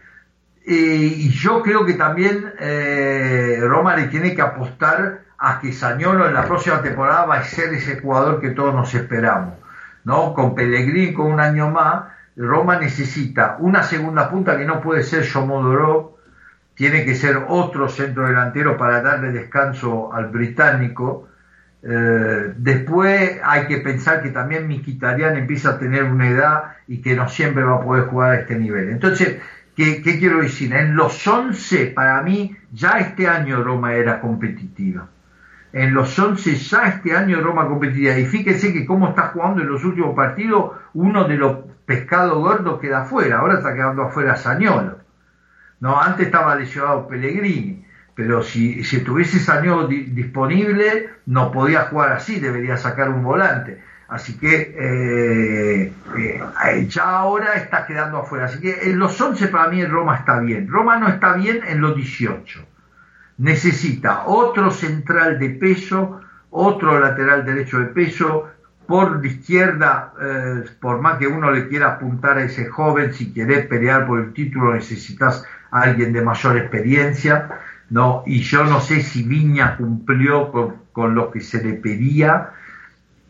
y yo creo que también eh, Roma le tiene que apostar a que Sañolo en la próxima temporada va a ser ese jugador que todos nos esperamos. ¿no? Con Pellegrini, con un año más, Roma necesita una segunda punta que no puede ser Shomodoro, tiene que ser otro centro delantero para darle descanso al británico. Eh, después hay que pensar que también Miquitarian empieza a tener una edad y que no siempre va a poder jugar a este nivel. Entonces, ¿Qué, quiero decir? En los 11, para mí, ya este año Roma era competitiva. En los 11 ya este año Roma competitiva. Y fíjese que cómo está jugando en los últimos partidos, uno de los pescados gordos queda afuera. Ahora está quedando afuera Sañolo. No, antes estaba lesionado Pellegrini. Pero si, si tuviese Sañolo disponible, no podía jugar así, debería sacar un volante. Así que eh, eh, ya ahora está quedando afuera. Así que en los 11 para mí Roma está bien. Roma no está bien en los 18. Necesita otro central de peso, otro lateral derecho de peso. Por la izquierda, eh, por más que uno le quiera apuntar a ese joven, si quiere pelear por el título necesitas a alguien de mayor experiencia. ¿no? Y yo no sé si Viña cumplió con lo que se le pedía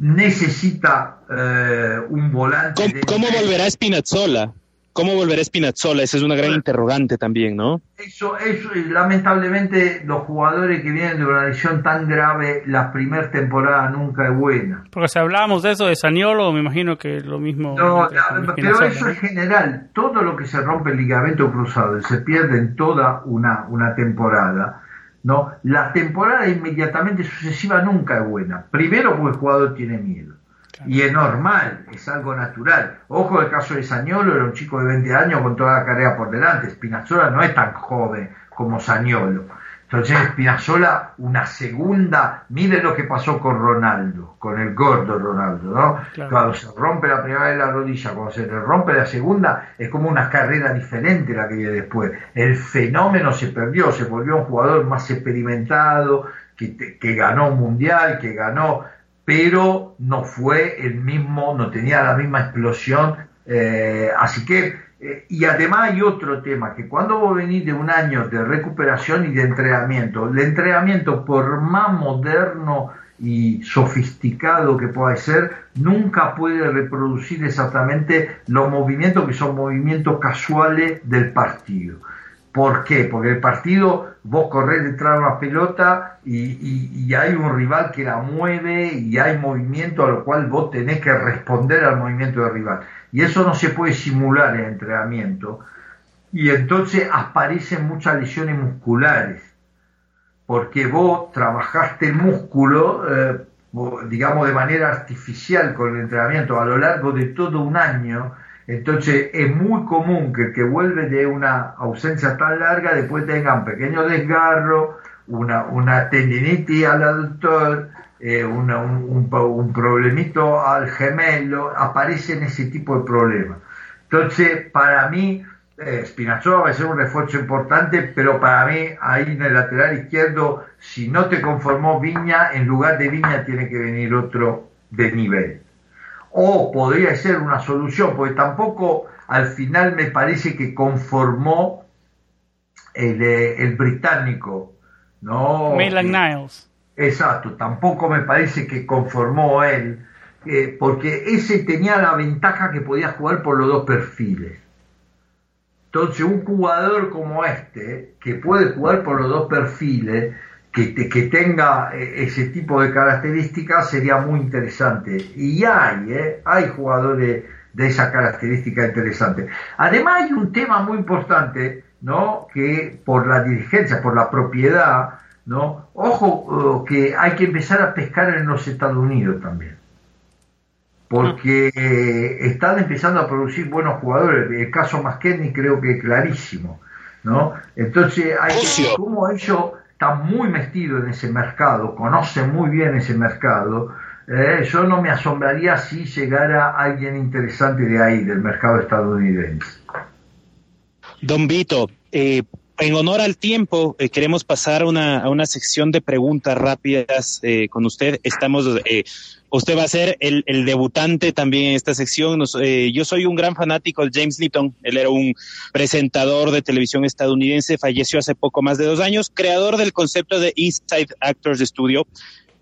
necesita eh, un volante. ¿Cómo, volverá Spinazzola? ¿Cómo volverá Spinazzola? Esa es una gran interrogante también, ¿no? Eso, eso, lamentablemente los jugadores que vienen de una lesión tan grave, la primera temporada nunca es buena. Porque si hablábamos de eso de Saniolo, me imagino que lo mismo. No, pero eso es general. Todo lo que se rompe el ligamento cruzado se pierde en toda una, una temporada. ¿No? La temporada inmediatamente sucesiva nunca es buena. Primero porque el jugador tiene miedo. Y es normal, es algo natural. Ojo, el caso de Sañolo era un chico de 20 años con toda la carrera por delante. Spinazzola no es tan joven como Sañolo. Entonces Spinazzola, una segunda, mire lo que pasó con Ronaldo, con el gordo Ronaldo, ¿no? Cuando se rompe la primera de la rodilla, cuando se le rompe la segunda, es como una carrera diferente la que viene después. El fenómeno se perdió, se volvió un jugador más experimentado, que, que ganó un mundial, que ganó pero no fue el mismo, no tenía la misma explosión. Eh, así que, eh, y además hay otro tema, que cuando vos venís de un año de recuperación y de entrenamiento, el entrenamiento, por más moderno y sofisticado que pueda ser, nunca puede reproducir exactamente los movimientos que son movimientos casuales del partido. ¿Por qué? Porque el partido, vos corres detrás de una pelota y, hay un rival que la mueve y hay movimiento a lo cual vos tenés que responder al movimiento del rival. Y eso no se puede simular en entrenamiento. Y entonces aparecen muchas lesiones musculares. Porque vos trabajaste el músculo, eh, digamos, de manera artificial con el entrenamiento a lo largo de todo un año entonces es muy común que el que vuelve de una ausencia tan larga después tenga un pequeño desgarro, una, una tendinitis al aductor, eh, un, un, problemito al gemelo, aparecen ese tipo de problemas. Entonces, para mí, eh, Spinazzola va a ser un refuerzo importante, pero para mí, ahí en el lateral izquierdo, si no te conformó Viña, en lugar de Viña tiene que venir otro de nivel o podría ser una solución, porque tampoco al final me parece que conformó el, eh, británico, ¿no? Niles. Exacto, tampoco me parece que conformó él, eh, porque ese tenía la ventaja que podía jugar por los dos perfiles. Entonces, un jugador como este, que puede jugar por los dos perfiles, que, que, tenga eh, ese tipo de características sería muy interesante. Y hay, ¿eh? hay jugadores de esa característica interesante. Además hay un tema muy importante, ¿no? Que por la dirigencia, por la propiedad, ¿no? Ojo que hay que empezar a pescar en los Estados Unidos también. Porque están empezando a producir buenos jugadores. El caso Maskenny creo que es clarísimo, ¿no? Entonces hay que, como ellos está muy metido en ese mercado, conoce muy bien ese mercado. Eh, yo no me asombraría si llegara alguien interesante de ahí, del mercado estadounidense. Don Vito, eh, en honor al tiempo, eh, queremos pasar una, a una sección de preguntas rápidas con usted. Estamos Usted va a ser el, debutante también en esta sección. Eh, yo soy un gran fanático de James Litton. Él era un presentador de televisión estadounidense, falleció hace poco más de dos años, creador del concepto de Inside Actors Studio,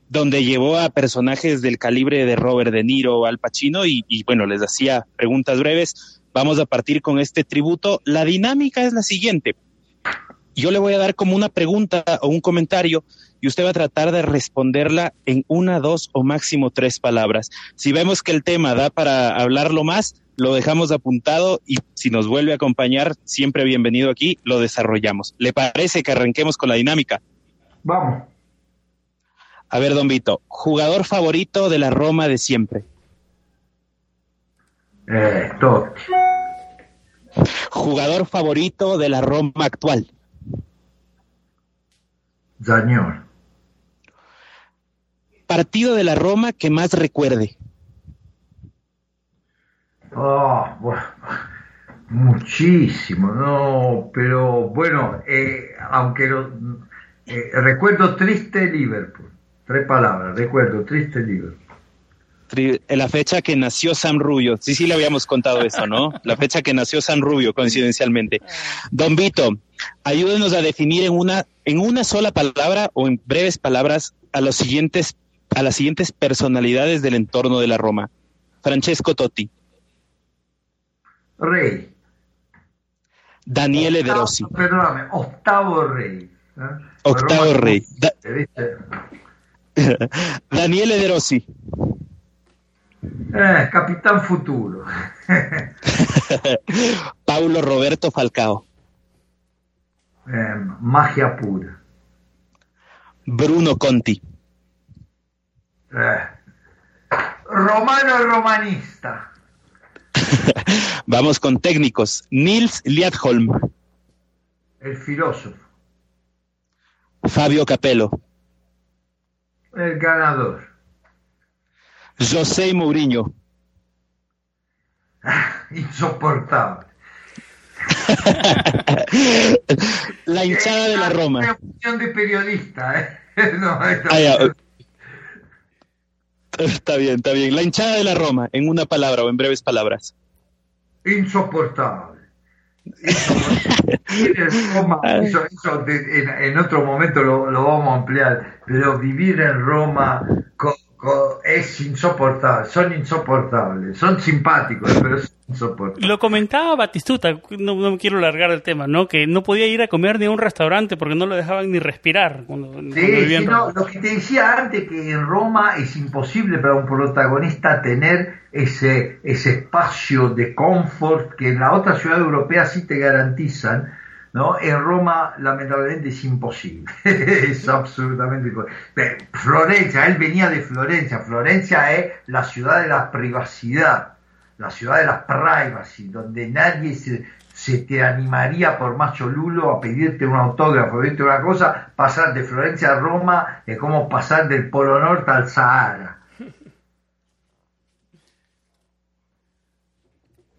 donde llevó a personajes del calibre de Robert De Niro, Al Pacino, y, y bueno, les hacía preguntas breves. Vamos a partir con este tributo. La dinámica es la siguiente. Yo le voy a dar como una pregunta o un comentario y usted va a tratar de responderla en una, dos o máximo tres palabras. Si vemos que el tema da para hablarlo más, lo dejamos apuntado y si nos vuelve a acompañar, siempre bienvenido aquí, lo desarrollamos. ¿Le parece que arranquemos con la dinámica? Vamos. A ver, don Vito, jugador favorito de la Roma de siempre. Eh, Jugador favorito de la Roma actual. Señor partido de la Roma que más recuerde. Oh, muchísimo, no, pero bueno, eh, aunque eh, recuerdo triste Liverpool, tres palabras, recuerdo triste Liverpool. La fecha que nació San Rubio, sí, sí le habíamos contado eso, ¿no? La fecha que nació San Rubio, coincidencialmente. Don Vito, ayúdenos a definir en una, en una sola palabra o en breves palabras a los siguientes a las siguientes personalidades del entorno de la Roma. Francesco Totti. Rey. Daniele De Rossi. Perdóname, octavo rey. ¿eh? Octavo rey. Da-. Daniele De Rossi. Eh, capitán futuro. Paulo Roberto Falcao. Eh, magia pura. Bruno Conti. Eh, romano romanista. Vamos con técnicos. Nils Liadholm. El filósofo. Fabio Capello. El ganador. José Mourinho. Insoportable. La hinchada de la Roma. Una opinión de periodista, ¿eh? No, esto- Ah, ya. Está bien, está bien. La hinchada de la Roma, en una palabra o en breves palabras. insoportable. Eso, eso en, en otro momento lo, lo vamos a ampliar, pero vivir en Roma co- co- es insoportable, son insoportables, son simpáticos, pero es insoportable. Lo comentaba Batistuta, no, no me quiero largar del tema, ¿no? Que no podía ir a comer ni a un restaurante porque no lo dejaban ni respirar cuando, Sí, lo que te decía antes, que en Roma es imposible para un protagonista tener ese, ese espacio de confort que en la otra ciudad europea sí te garantizan, ¿no? En Roma, lamentablemente, es imposible. es absolutamente imposible. Florencia, él venía de Florencia. Florencia es la ciudad de la privacidad, la ciudad de la privacy, donde nadie se, se te animaría por más cholulo a pedirte un autógrafo, pedirte una cosa, pasar de Florencia a Roma es como pasar del Polo Norte al Sahara.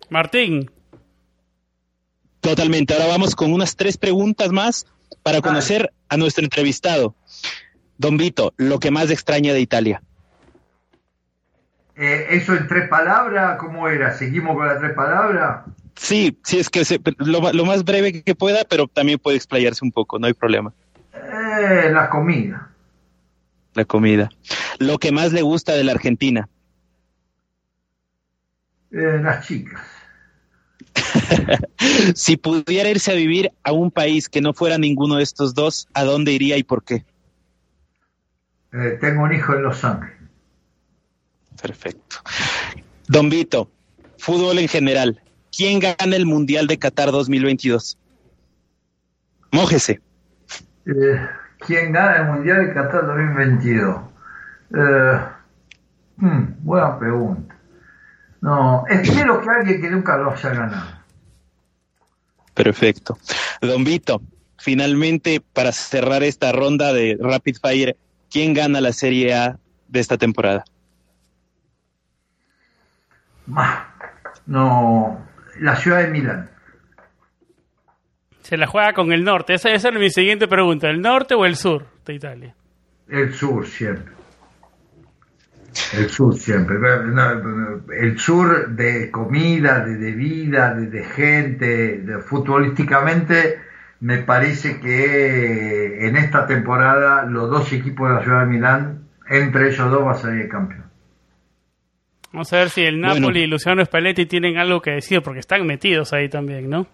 Martín, Totalmente. Ahora vamos con unas tres preguntas más para conocer a nuestro entrevistado. Don Vito, lo que más extraña de Italia. Eh, eso en tres palabras, ¿cómo era? ¿Seguimos con las tres palabras? Sí, sí, es que se- lo, lo más breve que pueda, pero también puede explayarse un poco, no hay problema. Eh, la comida. La comida. Lo que más le gusta de la Argentina. Eh, las chicas. Si pudiera irse a vivir a un país que no fuera ninguno de estos dos, ¿a dónde iría y por qué? Eh, tengo un hijo en Los Ángeles. Perfecto. Don Vito, fútbol en general. ¿Quién gana el Mundial de Qatar 2022? Mójese. Eh, ¿Quién gana el Mundial de Qatar 2022? Eh, hmm, buena pregunta. No, espero que alguien que nunca lo haya ganado. Perfecto. Don Vito, finalmente, para cerrar esta ronda de Rapid Fire, ¿quién gana la Serie A de esta temporada? No, la ciudad de Milán. se la juega con el norte. Esa, esa es mi siguiente pregunta. ¿El norte o el sur de Italia? El sur siempre. El sur siempre. No, El sur de comida, de, de vida, de, de gente, de, futbolísticamente, me parece que en esta temporada los dos equipos de la ciudad de Milán, entre ellos dos va a salir el campeón. Vamos a ver si el Bueno. Napoli y Luciano Spalletti tienen algo que decir, porque están metidos ahí también, ¿no?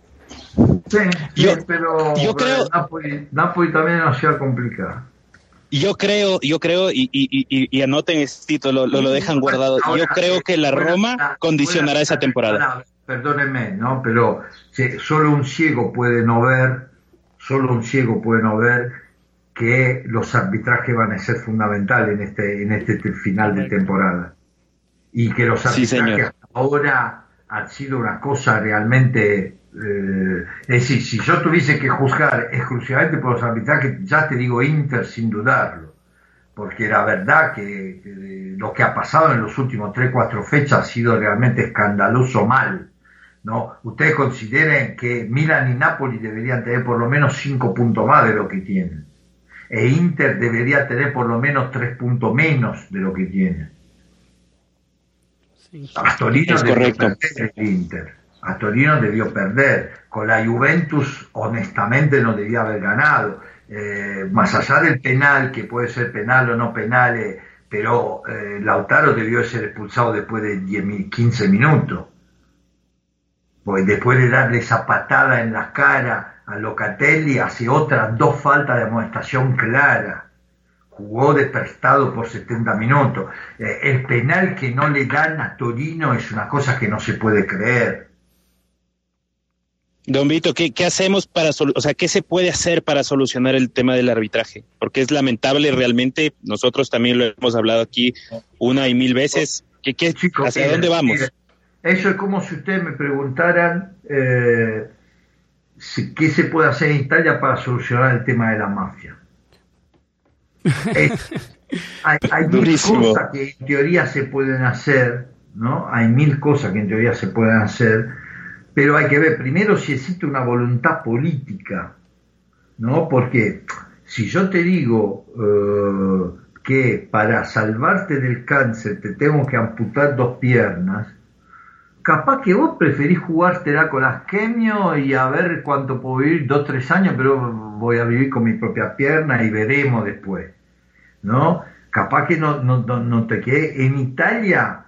Sí, sí, Yo- pero yo pero creo- Napoli, Napoli también es una ciudad complicada. Yo creo, yo creo, y, y, y- y anoten este título, lo, lo dejan guardado. Yo creo que la Roma buena- condicionará buena- esa temporada. Perdónenme, ¿no? Pero si solo un ciego puede no ver, solo un ciego puede no ver que los arbitrajes van a ser fundamentales en este, en este te- final de temporada. Y que los Sí, arbitrajes hasta ahora han sido una cosa realmente... eh, es decir, si yo tuviese que juzgar exclusivamente por los arbitrajes, ya te digo Inter sin dudarlo porque la verdad que, que lo que ha pasado en los últimos 3, 4 fechas ha sido realmente escandaloso mal. ¿no? Ustedes consideren que Milan y Napoli deberían tener por lo menos 5 puntos más de lo que tienen. E Inter debería tener por lo menos 3 puntos menos de lo que tiene. Sí. Es correcto. perder el Inter. Astorino debió perder. Con la Juventus, honestamente, no debía haber ganado. Eh, más allá del penal, que puede ser penal o no penal, eh, pero eh, Lautaro debió ser expulsado después de 10 mi- 15 minutos. pues después de darle esa patada en la cara a Locatelli, hace otras dos faltas de amonestación clara. Jugó de prestado por 70 minutos. El penal que no le dan a Torino es una cosa que no se puede creer. Don Vito, ¿qué, hacemos para, o sea, qué se puede hacer para solucionar el tema del arbitraje? Porque es lamentable realmente, nosotros también lo hemos hablado aquí una y mil veces. ¿Qué, qué, ¿Hacia dónde vamos? eso es como si ustedes me preguntaran eh, qué se puede hacer en Italia para solucionar el tema de la mafia. hay, hay mil cosas que en teoría se pueden hacer, ¿no? Hay mil cosas que en teoría se pueden hacer pero hay que ver primero si existe una voluntad política, ¿no? Porque si yo te digo eh, que para salvarte del cáncer te tengo que amputar dos piernas, capaz que vos preferís jugártela con las quimio y a ver cuánto puedo vivir, dos, tres años, pero voy a vivir con mi propia pierna y veremos después, ¿no? Capaz que no, no, no te quede. En Italia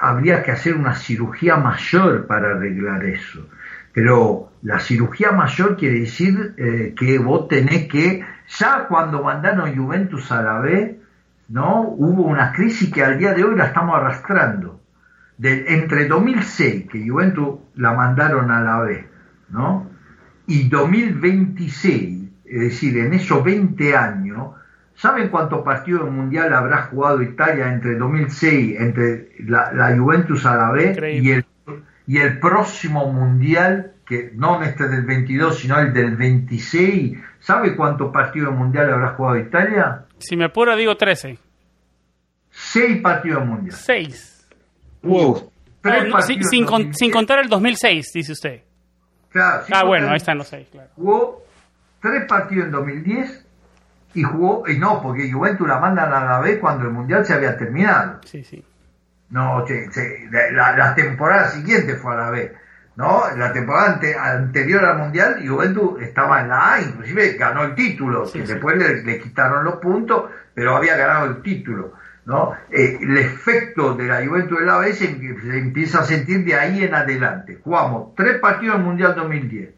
habría que hacer una cirugía mayor para arreglar eso. Pero la cirugía mayor quiere decir eh, que vos tenés que, ya cuando mandaron Juventus a la B, ¿no? Hubo una crisis que al día de hoy la estamos arrastrando. Entre 2006, que Juventus la mandaron a la B, ¿no? Y 2026, es decir, en esos 20 años, ¿Saben cuántos partidos del Mundial habrá jugado Italia entre 2006, entre la, Juventus a la B y el, y el próximo Mundial, que no este del 22, sino el del 26? ¿Sabe cuántos partidos del Mundial habrá jugado Italia? Si me apuro, digo 13. Seis partidos Mundial. Seis. Wow. Ah, sin, contar el 2006, dice usted. Claro, ah, bueno, ahí están los seis, claro. Jugó tres partidos en 2010 y jugó, y no, porque Juventus la mandan a la B cuando el Mundial se había terminado. Sí, sí. No, la, temporada siguiente fue a la B. ¿no? La temporada anterior al Mundial, Juventus estaba en la A, inclusive ganó el título, que después le, quitaron los puntos, pero había ganado el título. ¿no? Eh, el efecto de la Juventus en la B se, se, empieza a sentir de ahí en adelante. Jugamos tres partidos del Mundial 2010,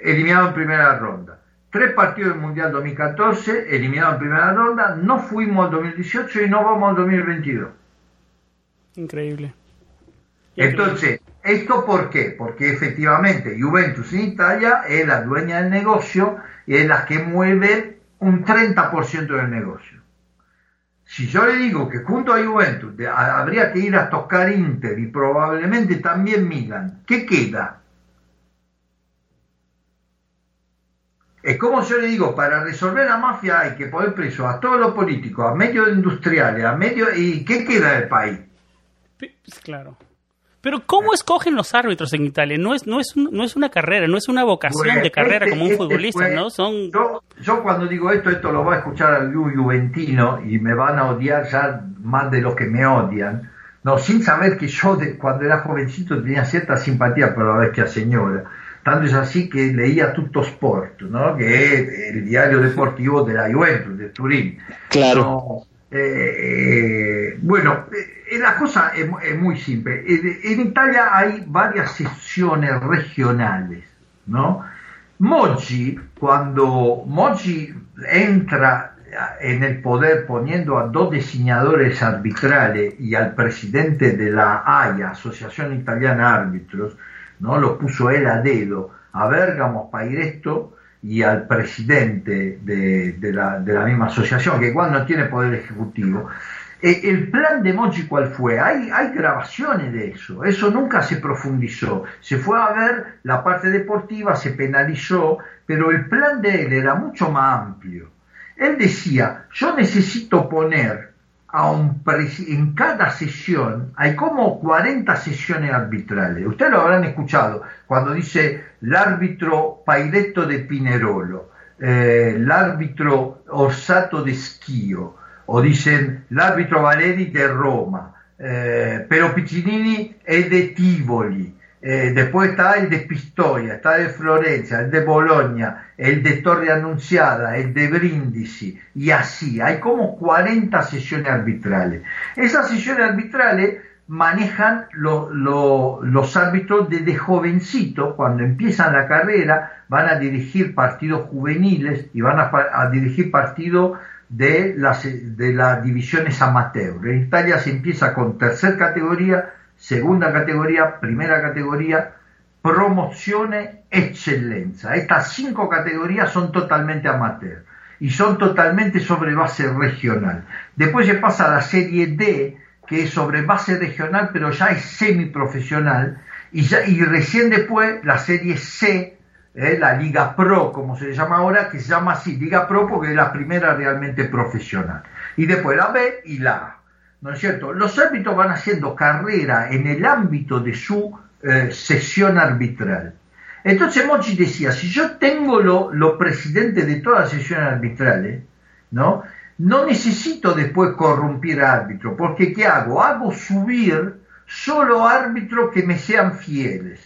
eliminado en primera ronda tres partidos del Mundial 2014, eliminados en primera ronda, no fuimos al 2018 y no vamos al 2022. Increíble. Entonces, ¿esto por qué? Porque efectivamente Juventus en Italia es la dueña del negocio y es la que mueve un 30% del negocio. Si yo le digo que junto a Juventus habría que ir a tocar Inter y probablemente también Milan, ¿qué queda? Es como yo le digo, para resolver la mafia hay que poner preso a todos los políticos, a medios industriales, a medios... ¿Y qué queda del país? Claro. Pero ¿cómo escogen los árbitros en Italia? No es, no es, no es una carrera, no es una vocación de carrera este, como un este futbolista, ¿no? Son... Yo, cuando digo esto, esto lo va a escuchar al Juventino y me van a odiar ya más de los que me odian, no, sin saber que yo cuando era jovencito tenía cierta simpatía por la bestia señora tanto es así que leía Tutto Sport, ¿no? que es el diario deportivo de la Juventus, de Turín. Claro. Eh, eh, bueno, eh, la cosa es, muy simple. En Italia hay varias secciones regionales, ¿no? Moggi, cuando Moggi entra en el poder poniendo a dos diseñadores arbitrales y al presidente de la AIA, Asociación Italiana Árbitros, ¿no? Lo puso él a dedo a Bergamo Pairesto y al presidente de, la, misma asociación, que igual no tiene poder ejecutivo. Eh, el plan de Mochi, ¿cuál fue? Hay, hay grabaciones de eso, eso nunca se profundizó. Se fue a ver la parte deportiva, se penalizó, pero el plan de él era mucho más amplio. Él decía, yo necesito poner a un en cada sesión hay como 40 sesiones arbitrales. Ustedes lo habrán escuchado cuando dice el árbitro Pairetto de Pinerolo, eh, árbitro Orsato de Schio, o dicen el árbitro Valeri de Roma, eh, pero Piccinini es de Tivoli. Eh, después está el de Pistoia, está de Florencia, el de Bologna, el de Torre Anunciada, el de Brindisi, y así. Hay como 40 sesiones arbitrales. Esas sesiones arbitrales manejan los árbitros desde jovencito, cuando empiezan la carrera, van a dirigir partidos juveniles y van a, dirigir partidos de las, de las divisiones amateur. En Italia se empieza con tercera categoría, segunda categoría, primera categoría, promociones, excelencia. Estas cinco categorías son totalmente amateur y son totalmente sobre base regional. Después se pasa a la serie D, que es sobre base regional, pero ya es semiprofesional, y, ya, y recién después la serie C, eh, la Liga Pro, como se llama ahora, que se llama así, Liga Pro porque es la primera realmente profesional. Y después la B y la A. ¿No es cierto? Los árbitros van haciendo carrera en el ámbito de su eh, sesión arbitral. Entonces Mochi decía, si yo tengo los lo presidentes de todas las sesiones arbitrales, ¿no? no necesito después corrompir a árbitro, porque ¿qué hago? Hago subir solo árbitros que me sean fieles.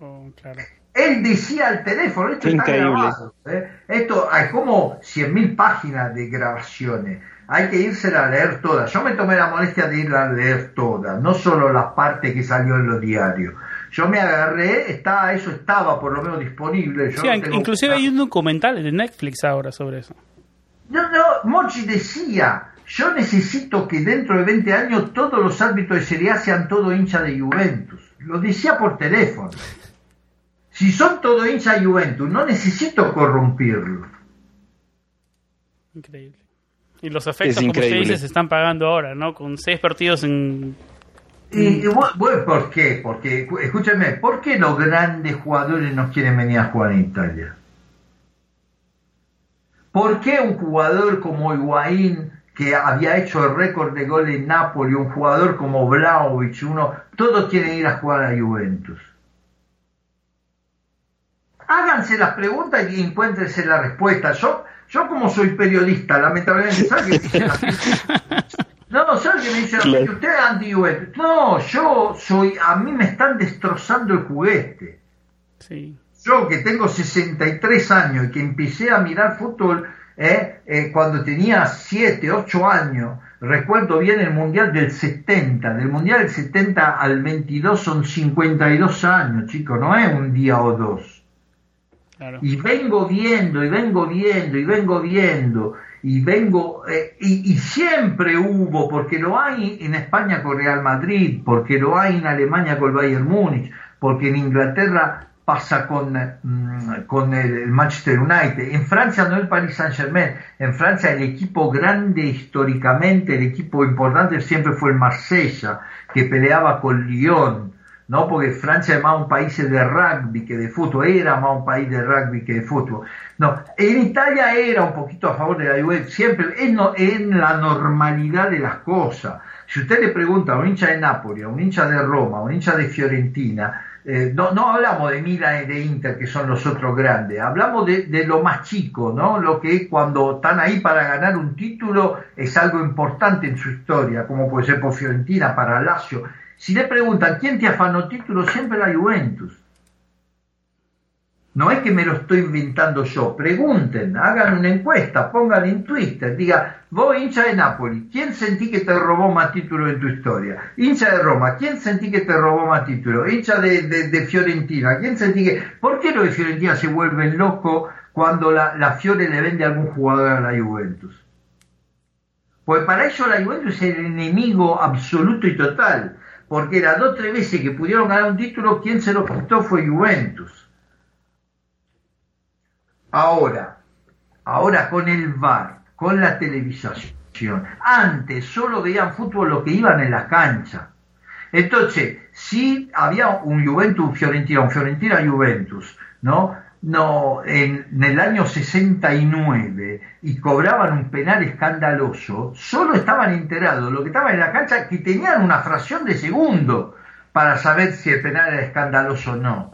Oh, Él decía al teléfono, esto está grabado. ¿eh? Esto hay como 100.000 páginas de grabaciones. Hay que irse a leer todas. Yo me tomé la molestia de ir a leer todas, no solo la parte que salió en los diarios. Yo me agarré, está, eso estaba por lo menos disponible. sí, inclusive hay un documental de Netflix ahora sobre eso. No, no, Mochi decía, yo necesito que dentro de 20 años todos los árbitros de Serie A sean todos hinchas de Juventus. Lo decía por teléfono. Si son todos hinchas de Juventus, no necesito corrompirlo. Increíble. Y los efectos, como usted dice, se están pagando ahora, ¿no? Con seis partidos en y, bueno, ¿por qué? Porque, escúcheme, ¿por qué los grandes jugadores no quieren venir a jugar en Italia? ¿Por qué un jugador como Higuaín, que había hecho el récord de gol en Napoli, un jugador como Vlaovic, uno, todos quieren ir a jugar a Juventus? Háganse las preguntas y encuéntrense la respuesta. Yo, yo como soy periodista, lamentablemente, ¿sabes No, ¿sabes qué me dice? Usted es anti No, yo soy, a mí me están destrozando el juguete. Sí. Yo que tengo 63 años y que empecé a mirar fútbol eh, eh, cuando tenía 7, 8 años, recuerdo bien el Mundial del 70, del Mundial del 70 al 22 son 52 años, chicos, no es un día o dos. Y vengo viendo, y vengo viendo, y vengo viendo y vengo, eh, y, siempre hubo, porque lo hay en España con Real Madrid, porque lo hay en Alemania con el Bayern Múnich, porque en Inglaterra pasa con, mm, con el Manchester United, en Francia no el Paris Saint Germain, en Francia el equipo grande históricamente, el equipo importante siempre fue el Marsella, que peleaba con Lyon, ¿no? Porque Francia es más un país de rugby que de fútbol, era más un país de rugby que de fútbol. No, en Italia era un poquito a favor de la Juventus, siempre en, en la normalidad de las cosas. Si usted le pregunta a un hincha de Nápoles, a un hincha de Roma, a un hincha de Fiorentina, eh, no, no hablamos de Milan y de Inter, que son los otros grandes, hablamos de, de, lo más chico, ¿no? Lo que cuando están ahí para ganar un título es algo importante en su historia, como puede ser por Fiorentina, para Lazio. Si le preguntan quién te afanó título, siempre la Juventus. No es que me lo estoy inventando yo. Pregunten, hagan una encuesta, pongan en Twitter, diga, vos hincha de Napoli, ¿quién sentí que te robó más títulos en tu historia? Hincha de Roma, ¿quién sentí que te robó más títulos? Hincha de, Fiorentina, ¿quién sentí que... ¿Por qué los de Fiorentina se vuelven locos cuando la, la Fiore le vende a algún jugador a la Juventus? Pues para ellos la Juventus es el enemigo absoluto y total porque las dos tres veces que pudieron ganar un título, quien se lo quitó fue Juventus. Ahora, ahora con el VAR, con la televisación, antes solo veían fútbol lo que iban en la cancha. Entonces, si había un Juventus Fiorentina, un Fiorentina Juventus, ¿no? No, en, el año 69 y cobraban un penal escandaloso, solo estaban enterados, lo que estaban en la cancha, que tenían una fracción de segundo para saber si el penal era escandaloso o no.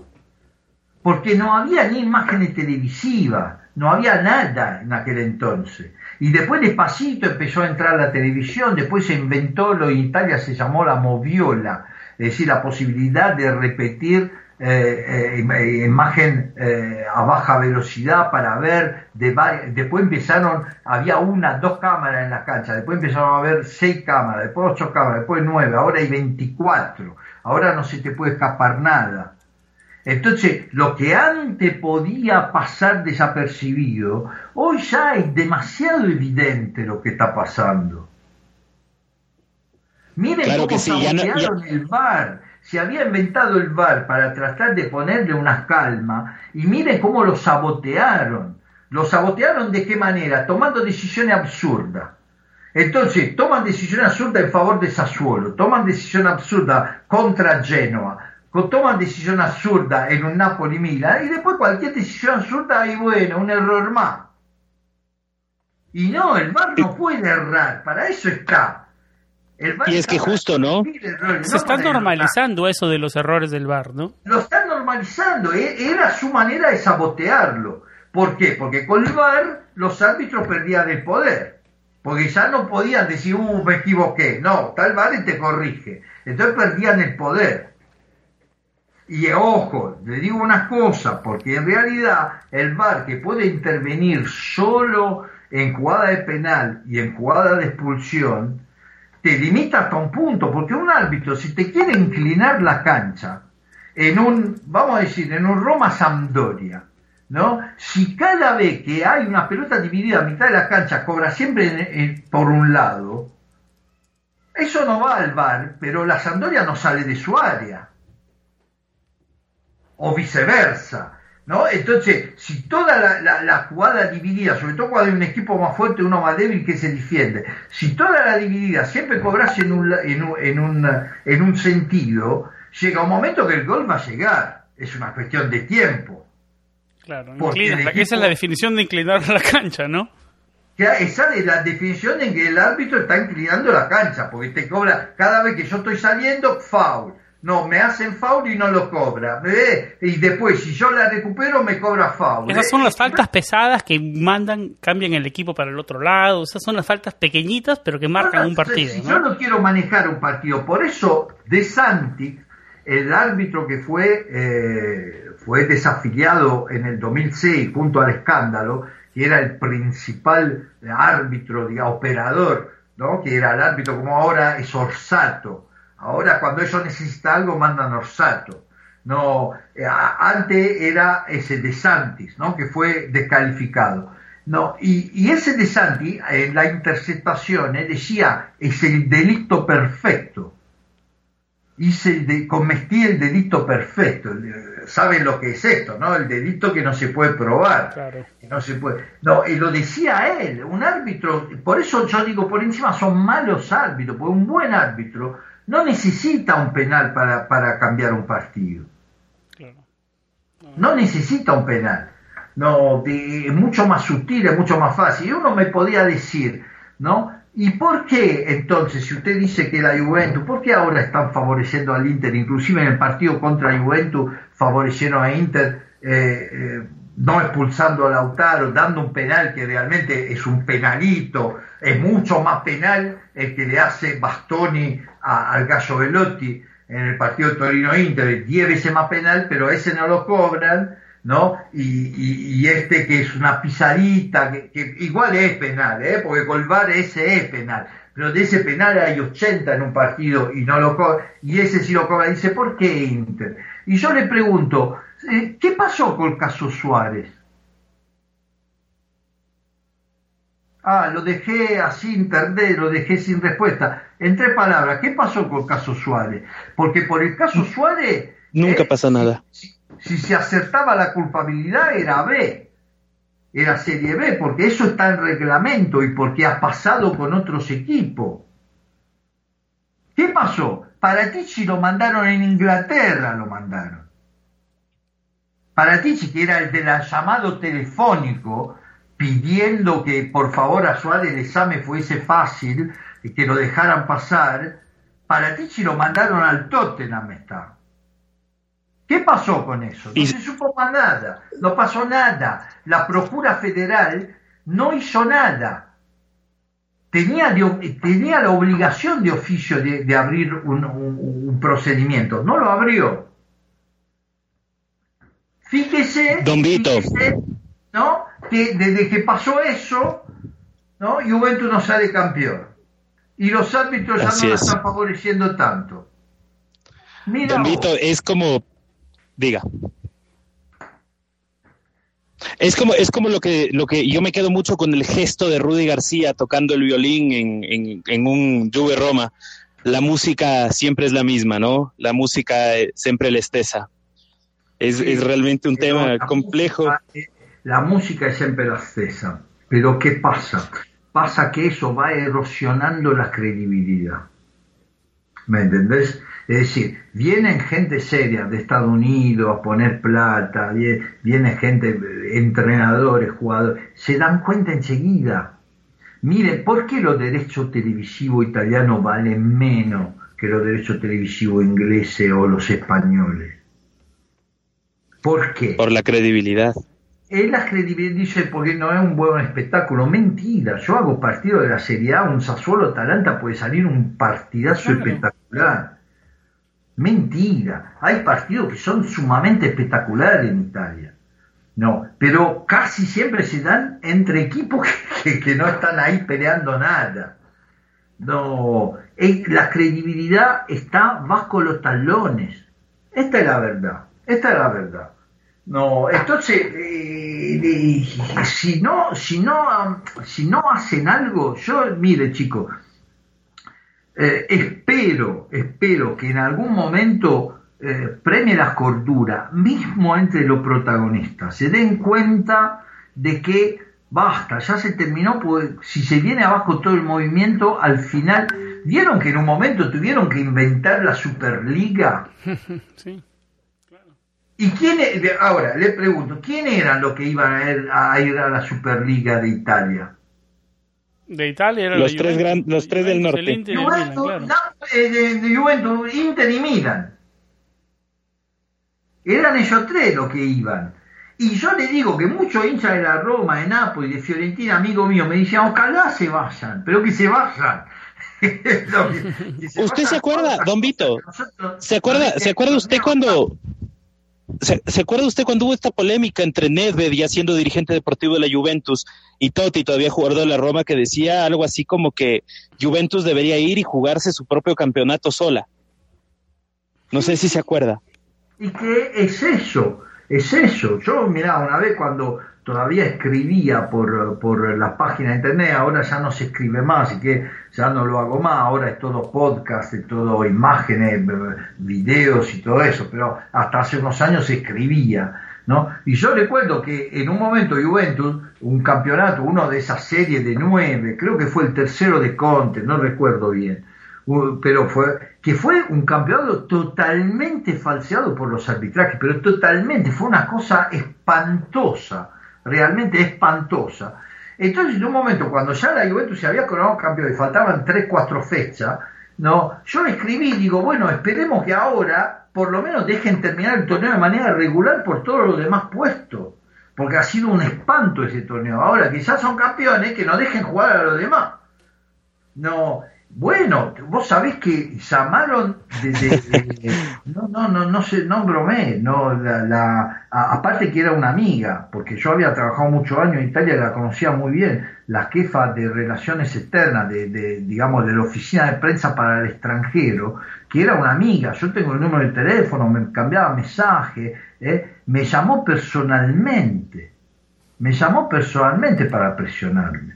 Porque no había ni imágenes televisivas, no había nada en aquel entonces. Y después despacito empezó a entrar la televisión, después se inventó lo en Italia se llamó la moviola, es decir, la posibilidad de repetir eh, eh, imagen eh, a baja velocidad para ver, después empezaron, había una, dos cámaras en la cancha, después empezaron a haber seis cámaras, después ocho cámaras, después nueve, ahora hay 24, ahora no se te puede escapar nada. Entonces, lo que antes podía pasar desapercibido, hoy ya es demasiado evidente lo que está pasando. Miren cómo que el bar se había inventado el VAR para tratar de ponerle una calma y miren cómo lo sabotearon. Lo sabotearon de qué manera? Tomando decisiones absurdas. Entonces, toman decisiones absurdas en favor de Sassuolo, toman decisión absurda contra Genoa, toman decisión absurda en un Napoli-Milan y después cualquier decisión absurda, y bueno, un error más. Y no, el VAR no puede errar, para eso está y es que justo, ¿no? Se está normalizando eso de los errores del bar, ¿no? Lo están normalizando, e-, era su manera de sabotearlo. ¿Por qué? Porque con el bar los árbitros perdían el poder. Porque ya no podían decir, uh, me equivoqué. No, tal bar y te corrige. Entonces perdían el poder. Y ojo, le digo una cosa, porque en realidad el VAR que puede intervenir solo en jugada de penal y en jugada de expulsión, te limita hasta un punto, porque un árbitro, si te quiere inclinar la cancha en un, vamos a decir, en un Roma-Sampdoria, ¿no? Si cada vez que hay una pelota dividida a mitad de la cancha cobra siempre por un lado, eso no va al bar, pero la Sampdoria no sale de su área. O viceversa. ¿No? Entonces, si toda la, jugada dividida, sobre todo cuando hay un equipo más fuerte y uno más débil que se defiende, si toda la dividida siempre cobrase en un, en un, en un, en un sentido, llega un momento que el gol va a llegar. Es una cuestión de tiempo. Claro, esa es la definición de inclinar la cancha, ¿no? esa es la definición en que el árbitro está inclinando la cancha, porque te cobra cada vez que yo estoy saliendo, foul no, me hacen foul y no lo cobra. Y después, si yo la recupero, me cobra foul. Esas son las faltas pesadas que mandan, cambian el equipo para el otro lado. Esas son las faltas pequeñitas, pero que marcan un partido. Yo no quiero manejar un partido. Por eso, De Santi, el árbitro que fue, eh, fue desafiliado en el 2006 junto al escándalo, que era el principal árbitro, digamos, operador, ¿no? que era el árbitro como ahora es Orsato Ahora cuando ellos necesitan algo mandan Orsato. No, eh, antes era ese de Santis, ¿no? que fue descalificado. No, y, ese de Santi, en la interceptación, decía, es el delito perfecto. Hice de, cometí el delito perfecto. Saben lo que es esto, ¿no? El delito que no se puede probar. no se puede. No, y lo decía él, un árbitro, por eso yo digo, por encima son malos árbitros, porque un buen árbitro no necesita un penal para, para cambiar un partido. No. necesita un penal. No, es mucho más sutil, es mucho más fácil. Y uno me podía decir, ¿no? ¿Y por qué entonces, si usted dice que la Juventus, por qué ahora están favoreciendo al Inter, inclusive en el partido contra Juventus, favorecieron a Inter? Eh, eh, no expulsando a Lautaro, dando un penal que realmente es un penalito, es mucho más penal el que le hace Bastoni al Gallo Velotti en el partido Torino-Inter, 10 veces más penal, pero ese no lo cobran, ¿no? Y, este que es una pisadita, que, igual es penal, ¿eh? porque Colvar ese es penal, pero de ese penal hay 80 en un partido y no lo cobra, y ese sí lo cobra, dice, ¿por qué Inter? Y yo le pregunto, eh, ¿qué pasó con el caso Suárez? Ah, lo dejé así internet, lo dejé sin respuesta. En tres palabras, ¿qué pasó con el caso Suárez? Porque por el caso Suárez... Nunca eh, pasa nada. Si, si, se acertaba la culpabilidad era B, era Serie B, porque eso está en reglamento y porque ha pasado con otros equipos. ¿Qué pasó? Para si lo mandaron en Inglaterra, lo mandaron. Paratici, que era el del llamado telefónico, pidiendo que por favor a Suárez el examen fuese fácil y que lo dejaran pasar, Paratici lo mandaron al Tottenham está. ¿Qué pasó con eso? No se supo más nada, no pasó nada. La Procura Federal no hizo nada. Tenía, tenía la obligación de oficio de, abrir un procedimiento, no lo abrió. Fíjese, Don Vito. fíjese, ¿no? Que desde que pasó eso, ¿no? Juventus no sale campeón. Y los árbitros ya Así no la es. están favoreciendo tanto. Mira, Don vos. Vito, es como, diga. Es como, es como lo que, lo que yo me quedo mucho con el gesto de Rudy García tocando el violín en, en, en un Juve Roma. La música siempre es la misma, ¿no? La música eh, siempre la estesa. Es, Sí, es realmente un tema complejo. eh, La música es siempre la stessa, pero ¿qué pasa? Pasa que eso va erosionando la credibilidad. ¿Me entendés? Es decir, vienen gente seria de Estados Unidos a poner plata, vie- viene gente, eh, entrenadores, jugadores, se dan cuenta enseguida. Mire, ¿por qué los derechos televisivos italianos valen menos que los derechos televisivos ingleses o los españoles? ¿Por qué? Por la credibilidad. Él la credibilidad dice porque no es un buen espectáculo. Mentira, yo hago partido de la Serie A, un Sassuolo Atalanta puede salir un partidazo Claro. espectacular. Mentira, hay partidos que son sumamente espectaculares en Italia. No, pero casi siempre se dan entre equipos que, que no están ahí peleando nada. No, eh, la credibilidad está bajo los talones. Esta es la verdad, esta es la verdad. No, entonces, eh, si no, si no, si no hacen algo, yo, mire, chicos, eh, espero, espero que en algún momento eh, premie la cordura, mismo entre los protagonistas, se den cuenta de que basta, ya se terminó, pues si se viene abajo todo el movimiento, al final, vieron que en un momento tuvieron que inventar la Superliga. Sí. ¿Y quién ahora le pregunto, quién eran los que iban a ir a, ir a la Superliga de Italia? De Italia era Los tres gran- los tres del norte. el Inter y el Milan, Juventus, claro. na- eh, de, de Juventus, Inter y Milan. Eran ellos tres los que iban. Y yo le digo que muchos hinchas de la Roma, de Nápoles, de Fiorentina, amigo mío, me decían, ojalá se vayan, pero que se vayan. Lo que- que se ¿Usted vayan se acuerda, don Vito? nosotros- ¿Se acuerda, ¿se acuerda usted cuando se, acuerda usted cuando hubo esta polémica entre Nedved ya siendo dirigente deportivo de la Juventus y Totti todavía jugador de la Roma que decía algo así como que Juventus debería ir y jugarse su propio campeonato sola? No sé si se acuerda. ¿Y qué es eso? Es eso. Yo, mirá, una vez cuando todavía escribía por, por la página de internet, ahora ya no se escribe más, así que ya no lo hago más, ahora es todo podcast, es todo imágenes, videos y todo eso, pero hasta hace unos años se escribía, ¿no? Y yo recuerdo que en un momento Juventus, un campeonato, uno de esas series de nueve, creo que fue el tercero de Conte, no recuerdo bien, pero fue que fue un campeonato totalmente falseado por los arbitrajes, pero totalmente, fue una cosa espantosa, realmente espantosa. Entonces, en un momento, cuando ya la Juventus se había coronado campeón y faltaban 3, 4 fechas, no, yo le escribí y digo, bueno, esperemos que ahora por lo menos dejen terminar el torneo de manera regular por todos los demás puestos, porque ha sido un espanto ese torneo. Ahora ya son campeones, que no dejen jugar a los demás. No, bueno, vos sabés que llamaron desde no no no no sé no bromé no la, la- a- aparte que era una amiga porque yo había trabajado muchos años en Italia y la conocía muy bien la jefa de relaciones externas de, de, digamos de la oficina de prensa para el extranjero que era una amiga yo tengo el número de teléfono me cambiaba mensaje ¿eh? me llamó personalmente me llamó personalmente para presionarme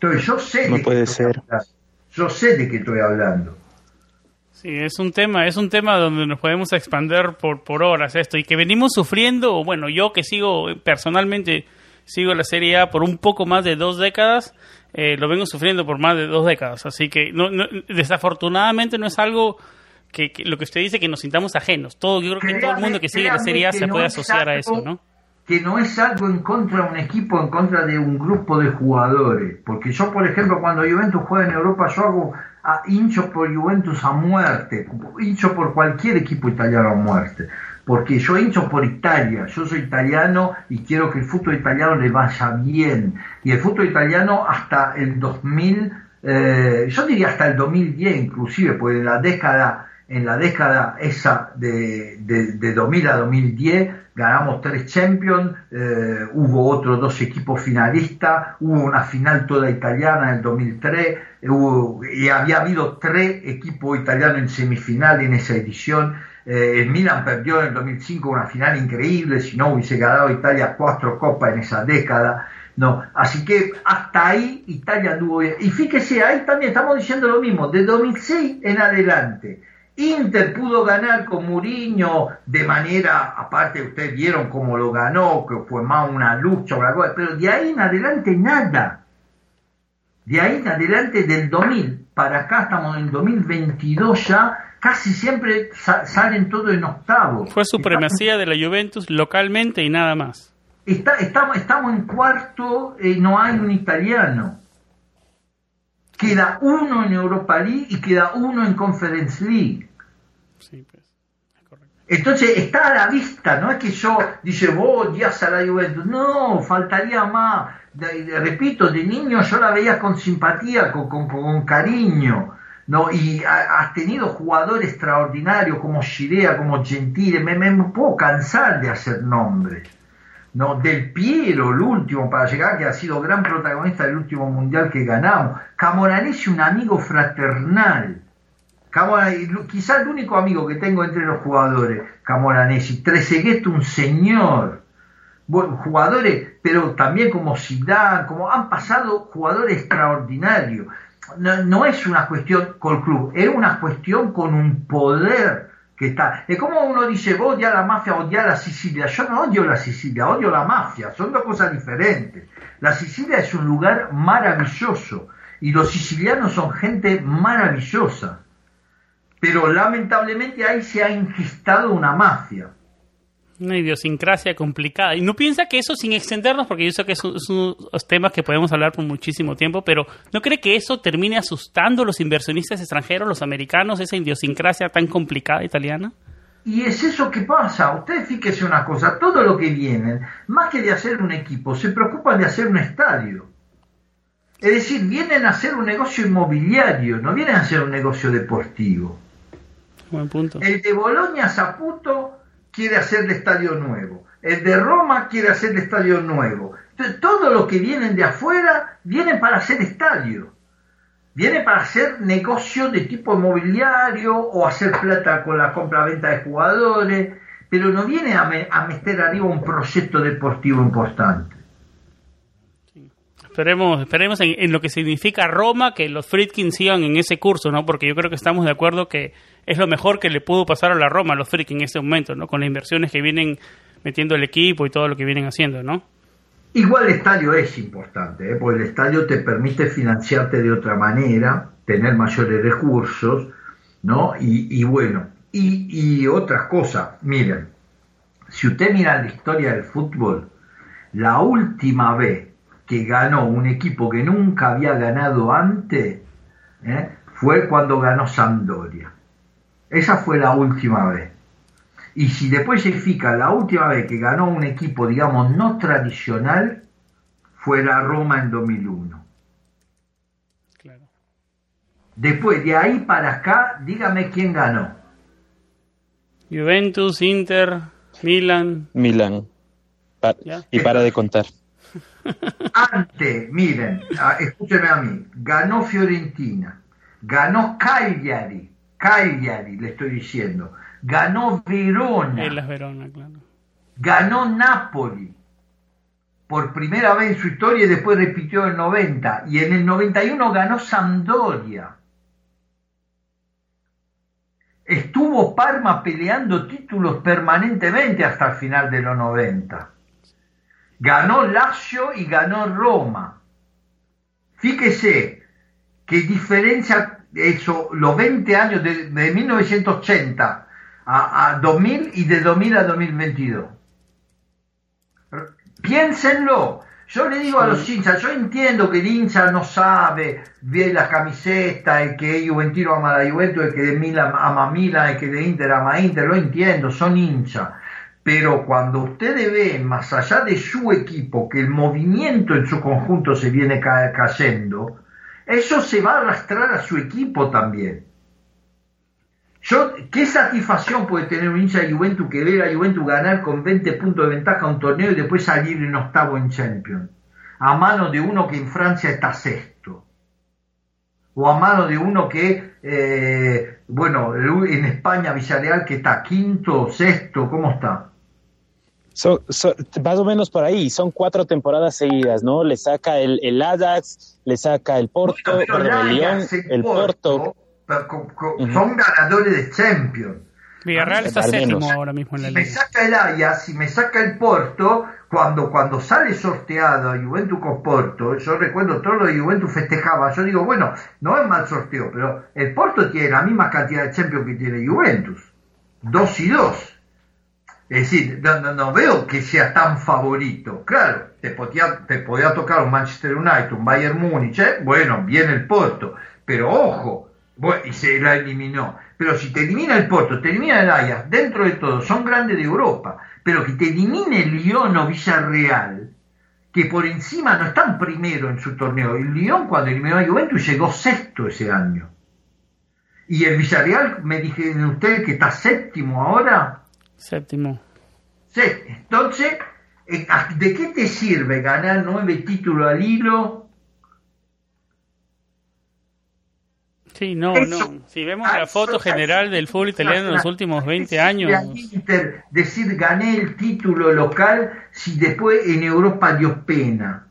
entonces yo sé No de qué puede estoy ser. hablando. Yo sé de qué estoy hablando. Sí, es un tema, es un tema donde nos podemos expander por, por horas esto y que venimos sufriendo, bueno, yo que sigo personalmente sigo la Serie A por un poco más de dos décadas, eh, lo vengo sufriendo por más de dos décadas, así que no, no- desafortunadamente no es algo que, que lo que usted dice que nos sintamos ajenos. Todo, yo creo que todo el mundo que sigue la Serie A se no puede asociar a eso, ¿no? Que no es algo en contra de un equipo, en contra de un grupo de jugadores. Porque yo, por ejemplo, cuando Juventus juega en Europa, yo hago hincho por Juventus a muerte, hincho por cualquier equipo italiano a muerte. Porque yo hincho por Italia, yo soy italiano y quiero que el fútbol italiano le vaya bien. Y el fútbol italiano hasta el 2000, eh, yo diría hasta el 2010 inclusive, porque en la década en la década esa de, de, 2000 a 2010 ganamos tres Champions, eh, hubo otros dos equipos finalistas, hubo una final toda italiana en el 2003 y había habido tres equipos italianos en semifinal en esa edición. Eh, el Milan perdió en el 2005 una final increíble, si no hubiese ganado Italia cuatro copas en esa década. No, así que hasta ahí Italia anduvo bien. Y fíjese, ahí también estamos diciendo lo mismo, de 2006 en adelante Inter pudo ganar con Mourinho de manera, aparte ustedes vieron cómo lo ganó, que fue más una lucha, pero de ahí en adelante nada. De ahí en adelante del 2000 para acá estamos en el 2022 ya, casi siempre salen todos en octavos. Fue supremacía de la Juventus localmente y nada más. Está, estamos, estamos en cuarto, y no hay un italiano. Queda uno en Europa League y queda uno en Conference League. Pues, Entonces está a la vista, no es que yo dice, vos odias a la Juventus, no, faltaría más. repito, de niño yo la veía con simpatía, con, con, cariño, ¿no? Y has tenido jugadores extraordinarios como Shirea, como Gentile, me, me, puedo cansar de hacer nombres. ¿no? Del Piero, el último para llegar, que ha sido gran protagonista del último mundial que ganamos. Camoranesi, un amigo fraternal quizás el único amigo que tengo entre los jugadores, Camoranesi, Trezeguet, un señor, jugadores, pero también como Zidane, como han pasado jugadores extraordinarios. No, es una cuestión con el club, es una cuestión con un poder que está. Es como uno dice, vos odias la mafia, odias la Sicilia. Yo no odio la Sicilia, odio la mafia, son dos cosas diferentes. La Sicilia es un lugar maravilloso y los sicilianos son gente maravillosa pero lamentablemente ahí se ha ingestado una mafia. Una idiosincrasia complicada. Y no piensa que eso, sin extendernos, porque yo sé que son, temas que podemos hablar por muchísimo tiempo, pero ¿no cree que eso termine asustando a los inversionistas extranjeros, los americanos, esa idiosincrasia tan complicada italiana? Y es eso que pasa. Usted fíjese una cosa, todo lo que vienen, más que de hacer un equipo, se preocupan de hacer un estadio. Es decir, vienen a hacer un negocio inmobiliario, no vienen a hacer un negocio deportivo. El de Bolonia Saputo quiere hacer el estadio nuevo. El de Roma quiere hacer el estadio nuevo. Entonces, todo lo que vienen de afuera vienen para hacer estadio. Viene para hacer negocio de tipo inmobiliario o hacer plata con la compra-venta de jugadores, pero no viene a, a meter arriba un proyecto deportivo importante. Esperemos, esperemos en, lo que significa Roma que los Friedkin sigan en ese curso, ¿no? Porque yo creo que estamos de acuerdo que es lo mejor que le pudo pasar a la Roma, a los Friedkin en este momento, ¿no? Con las inversiones que vienen metiendo el equipo y todo lo que vienen haciendo, ¿no? Igual el estadio es importante, ¿eh? porque el estadio te permite financiarte de otra manera, tener mayores recursos, ¿no? Y, bueno, y, y otras cosas, miren, si usted mira la historia del fútbol, la última vez que ganó un equipo que nunca había ganado antes, ¿eh? fue cuando ganó Sampdoria. Esa fue la última vez. Y si después se fija, la última vez que ganó un equipo, digamos, no tradicional, fue la Roma en 2001. Después, de ahí para acá, dígame quién ganó. Juventus, Inter, Milan. Milan. y para de contar. Antes, miren, escúcheme a mí, ganó Fiorentina, ganó Cagliari, Cagliari le estoy diciendo, ganó Verona, ganó Napoli, por primera vez en su historia y después repitió el 90, y en el 91 ganó Sampdoria. Estuvo Parma peleando títulos permanentemente hasta el final de los 90 ganó Lazio y ganó Roma. Fíjese qué diferencia eso, los 20 años de, 1980 a, a, 2000 y de 2000 a 2022. Piénsenlo. Yo le digo a los hinchas, yo entiendo que el hincha no sabe, ve la camiseta, y que Juventino ama la Juventus, y que de Milan ama Milan, y que de Inter ama Inter, lo entiendo, son hinchas pero cuando ustedes ven más allá de su equipo que el movimiento en su conjunto se viene cayendo, eso se va a arrastrar a su equipo también. Yo, ¿Qué satisfacción puede tener un hincha de Juventus que ve a Juventus ganar con 20 puntos de ventaja un torneo y después salir en octavo en Champions? A mano de uno que en Francia está sexto. O a mano de uno que, eh, bueno, en España Villarreal que está quinto, sexto, ¿cómo está? Más o menos por ahí, son cuatro temporadas seguidas, ¿no? Le saca el, el Ajax, le saca el Porto, el, Lyon, el Porto son ganadores de Champions. Villarreal está séptimo ahora mismo en la si Me saca el Ajax, si me saca el Porto, cuando, cuando sale sorteado a Juventus con Porto, yo recuerdo todo lo de Juventus festejaba, yo digo, bueno, no es mal sorteo, pero el Porto tiene la misma cantidad de Champions que tiene Juventus, dos y dos. Es decir, no, veo que sea tan favorito. Claro, te podía, te podía tocar un Manchester United, un Bayern Múnich, ¿eh? bueno, viene el Porto, pero ojo, bueno, y se la eliminó. Pero si te elimina el Porto, te elimina el Ajax, dentro de todo, son grandes de Europa. Pero que te elimine el Lyon o Villarreal, que por encima no están primero en su torneo. El Lyon cuando eliminó a Juventus llegó sexto ese año. Y el Villarreal, me dijeron ustedes que está séptimo ahora. Séptimo. Sí, entonces, eh, ¿de qué te sirve ganar nueve títulos al hilo Sí, no, no. Si vemos la foto general del fútbol italiano en los últimos 20 años. decir gané el título local si después en Europa dio pena.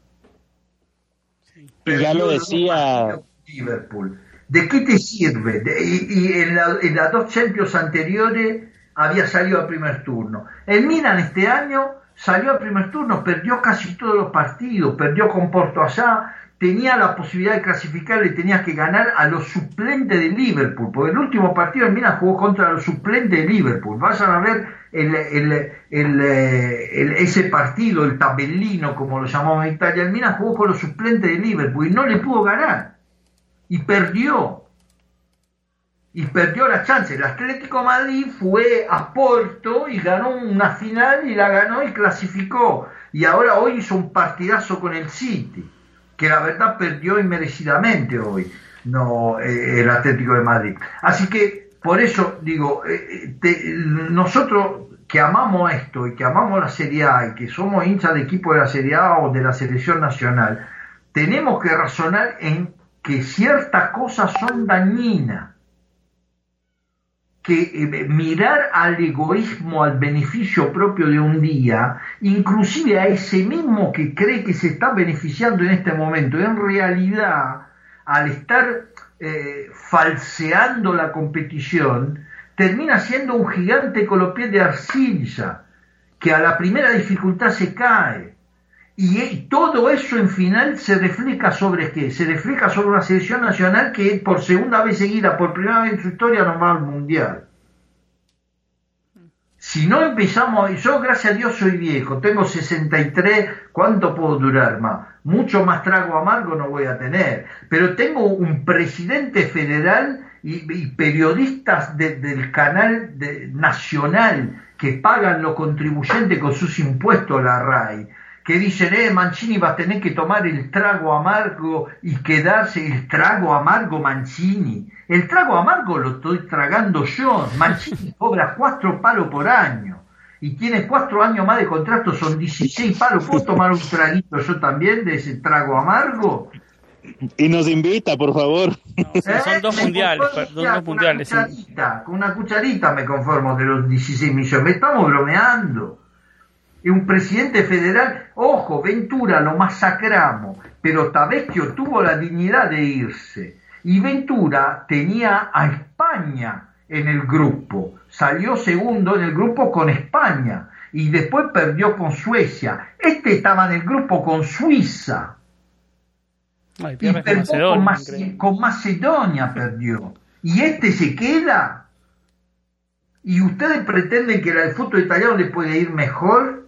Y ya lo decía. Liverpool. ¿De qué te sirve? y, en, las dos Champions anteriores había salido al primer turno. El Milan este año salió al primer turno, perdió casi todos los partidos, perdió con Porto allá, tenía la posibilidad de clasificar y tenía que ganar a los suplentes de Liverpool, porque el último partido el Milan jugó contra los suplentes de Liverpool. Vayan a ver ese partido, el tabellino, como lo llamamos en Italia. El Milan jugó con los suplentes de Liverpool y no le pudo ganar. Y perdió. Y perdió la chance. El Atlético Madrid fue a Porto y ganó una final y la ganó y clasificó. Y ahora hoy hizo un partidazo con el City que la verdad perdió inmerecidamente hoy no eh, el Atlético de Madrid. Así que por eso digo, eh, eh, nosotros que amamos esto y que amamos la Serie A y que somos hinchas de equipo de la Serie A o de la selección nacional, tenemos que razonar en que ciertas cosas son dañinas que eh, mirar al egoísmo, al beneficio propio de un día, inclusive a ese mismo que cree que se está beneficiando en este momento, en realidad, al estar eh, falseando la competición, termina siendo un gigante con los pies de arcilla, que a la primera dificultad se cae. Y todo eso en final se refleja sobre qué? Se refleja sobre una selección nacional que por segunda vez seguida, por primera vez en su historia, no va al mundial. Si no empezamos, yo gracias a Dios soy viejo, tengo 63, ¿cuánto puedo durar más? Mucho más trago amargo no voy a tener, pero tengo un presidente federal y, periodistas del canal nacional que pagan los contribuyentes con sus impuestos a la RAI que dicen, eh, Mancini va a tener que tomar el trago amargo y quedarse el trago amargo Mancini. El trago amargo lo estoy tragando yo. Mancini cobra cuatro palos por año y tiene cuatro años más de contrato, son 16 palos. ¿Puedo tomar un traguito yo también de ese trago amargo? Y nos invita, por favor. son dos mundiales, dos mundiales. Con una, cucharita, con una cucharita me conformo de los 16 millones. Me estamos bromeando un presidente federal, ojo, Ventura lo masacramos, pero Tavecchio tuvo la dignidad de irse. Y Ventura tenía a España en el grupo, salió segundo en el grupo con España y después perdió con Suecia. Este estaba en el grupo con Suiza. y perdió con, con Macedonia perdió. Y este se queda. ¿Y ustedes pretenden que el fútbol italiano le puede ir mejor?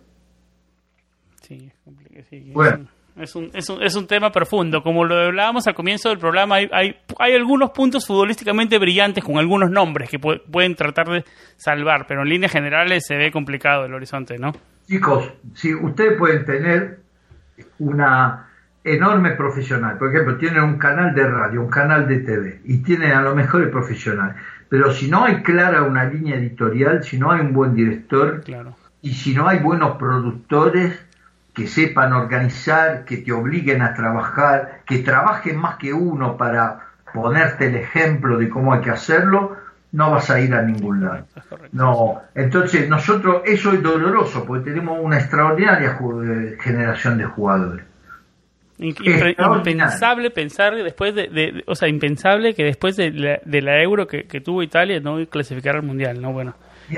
Bueno. Es un, es, un, es un tema profundo. Como lo hablábamos al comienzo del programa, hay, hay, hay algunos puntos futbolísticamente brillantes con algunos nombres que pueden tratar de salvar, pero en líneas generales se ve complicado el horizonte, ¿no? Chicos, si ustedes pueden tener una enorme profesional, por ejemplo, tienen un canal de radio, un canal de TV y tienen a los mejores profesionales, pero si no hay clara una línea editorial, si no hay un buen director Claro. y si no hay buenos productores que sepan organizar, que te obliguen a trabajar, que trabajen más que uno para ponerte el ejemplo de cómo hay que hacerlo, no vas a ir a ningún lado. No, entonces nosotros, eso es doloroso, porque tenemos una extraordinaria eh, generación de jugadores. Impensable pensar después de, de- o sea, impensable que después de la, de la euro que, que tuvo Italia no clasificar al mundial, ¿no? Bueno,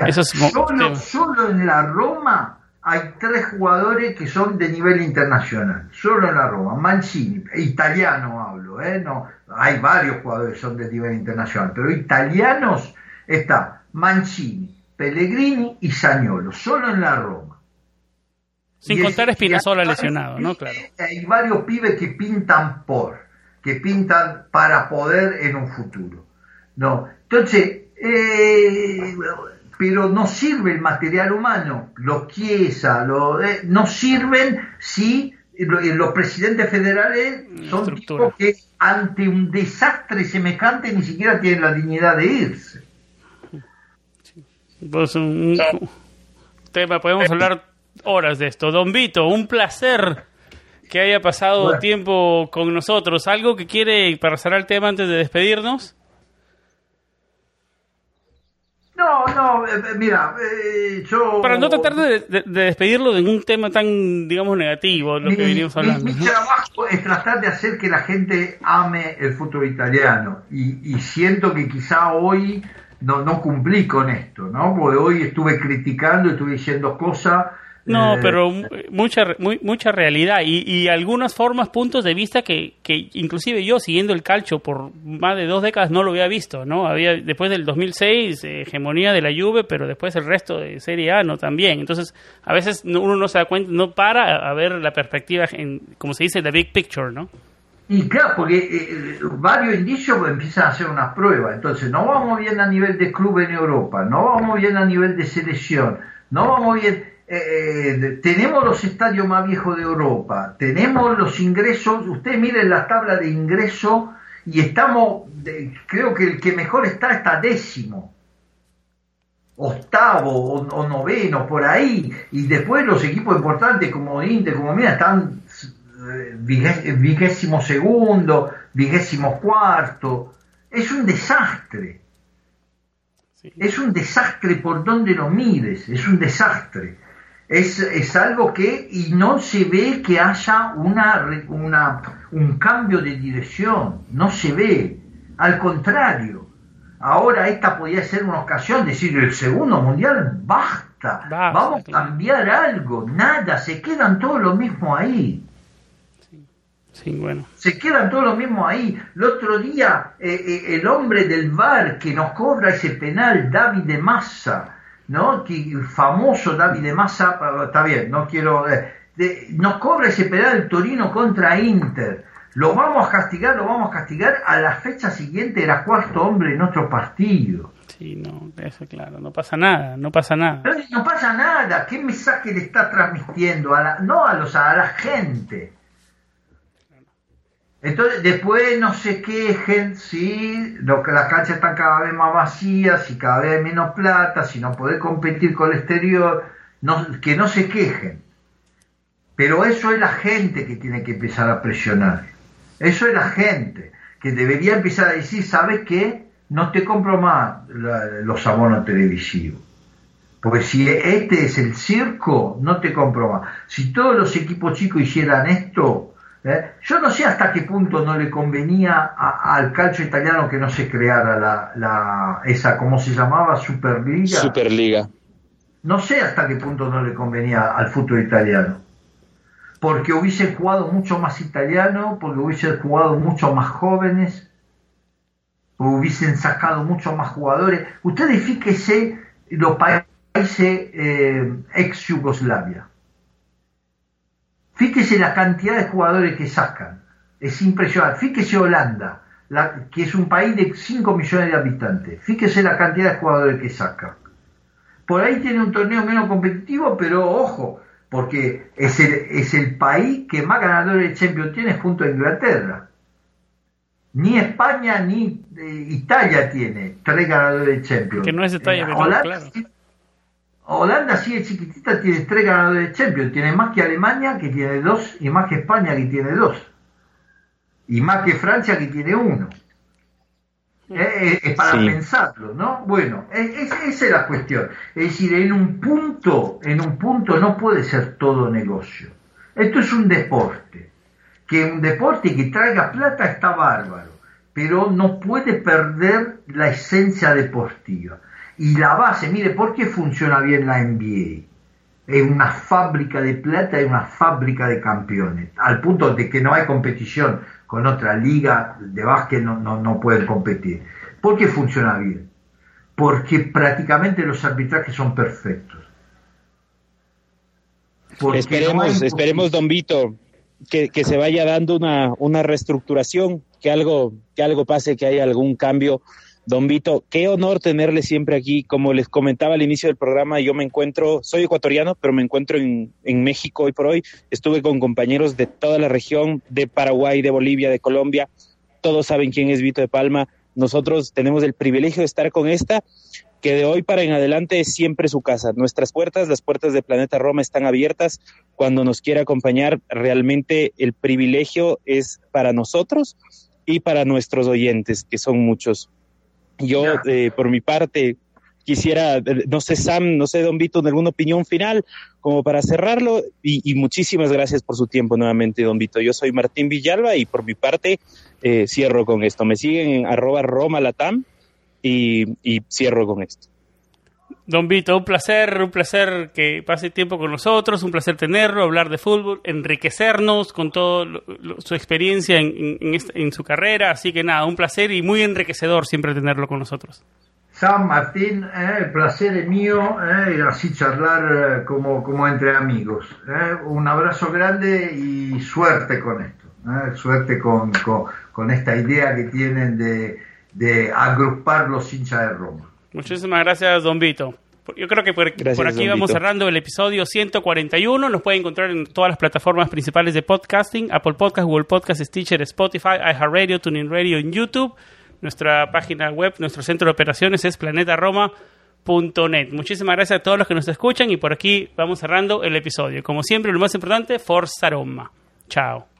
eso es solo, solo en la Roma hay tres jugadores que son de nivel internacional. Solo en la Roma. Mancini, italiano hablo, ¿eh? No, hay varios jugadores que son de nivel internacional, pero italianos está Mancini, Pellegrini y Sagnolo. Solo en la Roma. Sin Y contar es- Espinazola lesionado, ¿no? Claro. Hay varios pibes que pintan por, que pintan para poder en un futuro. No, entonces, eh, pero no sirve el material humano, los Chiesa, lo, eh, no sirven si lo- eh, los presidentes federales son Estructura. tipos que ante un desastre semejante ni siquiera tienen la dignidad de irse. Pues un, un tema, podemos hablar horas de esto. Don Vito, un placer que haya pasado Bueno. tiempo con nosotros. ¿Algo que quiere para cerrar el tema antes de despedirnos? No, no, eh, eh, mira, eh, yo... Para no tratar de, de- de despedirlo de un tema tan, digamos, negativo, lo que venimos hablando. mi trabajo es tratar de hacer que la gente ame el fútbol italiano y, y siento que quizá hoy no, no cumplí con esto, ¿no? Porque hoy estuve criticando, estuve diciendo cosas. No, eh, pero mu- mucha muy- mucha realidad y, y algunas formas, puntos de vista que, que inclusive yo siguiendo el calcio por más de dos décadas no lo había visto, ¿no? Había después del 2006 eh, hegemonía de la Juve, pero después el resto de Serie A no también. Entonces, a veces no- uno no se da cuenta, no para a, ver la perspectiva en como se dice the big picture, ¿no? Y claro, porque eh, varios indicios empiezan a hacer una prueba. Entonces, no vamos bien a nivel de club en Europa, no vamos bien a nivel de selección, no vamos bien. Eh, eh, tenemos los estadios más viejos de Europa, tenemos los ingresos. Ustedes miren la tabla de ingreso y estamos, de- creo que el que mejor está está décimo octavo o, o noveno por ahí y después los equipos importantes como Inter como Milan están eh, vigésimo segundo vigésimo cuarto es un desastre Sí. es un desastre por donde lo mires es un desastre es, es algo que y no se ve que haya una, una un cambio de dirección. No se ve. Al contrario. Ahora esta podría ser una ocasión de decir el segundo mundial basta, Basta, vamos a cambiar algo. Nada. Se quedan todos lo mismo ahí. Sí, bueno. se quedan todos los mismos ahí. El otro día, eh, eh, el hombre del VAR que nos cobra ese penal, David de Massa, ¿no? Que, el famoso David Massa, está bien, no quiero. eh, de- nos cobra ese penal el Torino contra Inter. Lo vamos a castigar, lo vamos a castigar. A la fecha siguiente era cuarto hombre en otro partido. Sí, no, eso claro, no pasa nada, no pasa nada. Pero no pasa nada. ¿Qué mensaje le está transmitiendo? A la, no a los, a la gente. Entonces, después no se quejen si las canchas están cada vez más vacías, si cada vez hay menos plata, si no poder competir con el exterior, que no se quejen. Pero eso es la gente que tiene que empezar a presionar. Eso es la gente que debería empezar a decir, ¿sabes qué? No te compro más los abonos televisivos. Porque si este es el circo, no te compro más. Si todos los equipos chicos hicieran esto, ¿eh? yo no sé hasta qué punto no le convenía a- al calcio italiano que no se creara la, la esa, ¿cómo se llamaba? Superliga. Superliga. No sé hasta qué punto no le convenía al fútbol italiano. Porque hubiesen jugado mucho más italiano, porque hubiesen jugado mucho más jóvenes, hubiesen sacado mucho más jugadores. Ustedes fíjense los países eh, ex Yugoslavia. Fíjese la cantidad de jugadores que sacan. Es impresionante. Fíjese Holanda, la- que es un país de 5 millones de habitantes. Fíjese la cantidad de jugadores que sacan. Por ahí tiene un torneo menos competitivo, pero ojo, porque es el, es el país que más ganadores de Champions tiene junto a Inglaterra. Ni España ni eh, Italia tiene tres ganadores de Champions. Que no es Italia, pero Holanda, claro. Holanda sí chiquitita, tiene tres ganadores de Champions. Tiene más que Alemania, que tiene dos, y más que España, que tiene dos. Y más que Francia, que tiene uno. Eh, es para pensarlo, ¿no? Bueno, esa es la cuestión. Es decir, en un punto, en un punto no puede ser todo negocio. Esto es un deporte. Que un deporte que traiga plata está bárbaro, pero no puede perder la esencia deportiva. Y la base, mire, ¿por qué funciona bien la NBA? Es una fábrica de plata y una fábrica de campeones, al punto de que no hay competición con otra liga de básquet, no, no, no pueden competir. ¿Por qué funciona bien? Porque prácticamente los arbitrajes son perfectos. esperemos, esperemos, don Vito, que, que, se vaya dando una, una reestructuración, que algo, que algo pase, que haya algún cambio Don Vito, qué honor tenerle siempre aquí. Como les comentaba al inicio del programa, yo me encuentro, soy ecuatoriano, pero me encuentro en, México hoy por hoy. Estuve con compañeros de toda la región, de Paraguay, de Bolivia, de Colombia. Todos saben quién es Vito de Palma. Nosotros tenemos el privilegio de estar con esta, que de hoy para en adelante es siempre su casa. Nuestras puertas, las puertas de Planeta Roma están abiertas. Cuando nos quiera acompañar, realmente el privilegio es para nosotros y para nuestros oyentes, que son muchos. Yo, eh, por mi parte, quisiera, eh, no sé, Sam, no sé, Don Vito, alguna opinión final como para cerrarlo. Y, muchísimas gracias por su tiempo nuevamente, Don Vito. Yo soy Martín Villalba y por mi parte eh, cierro con esto. Me siguen en arroba Roma Latam y, y cierro con esto. Don Vito, un placer, un placer que pase tiempo con nosotros, un placer tenerlo, hablar de fútbol, enriquecernos con toda su experiencia en, su carrera. Así que nada, un placer y muy enriquecedor siempre tenerlo con nosotros. San Martín, eh, el placer es mío eh, y así charlar eh, como, como entre amigos. Un abrazo grande y suerte con esto, suerte con, con, esta idea que tienen de, de agrupar los hinchas de Roma. Muchísimas gracias, Don Vito. Yo creo que por, aquí vamos cerrando el episodio 141. Nos pueden encontrar en todas las plataformas principales de podcasting: Apple Podcast, Google Podcast, Stitcher, Spotify, iHeartRadio, TuneIn Radio en YouTube. Nuestra página web, nuestro centro de operaciones es planetaroma.net. Muchísimas gracias a todos los que nos escuchan y por aquí vamos cerrando el episodio. Como siempre, lo más importante, Forza Roma. Chao.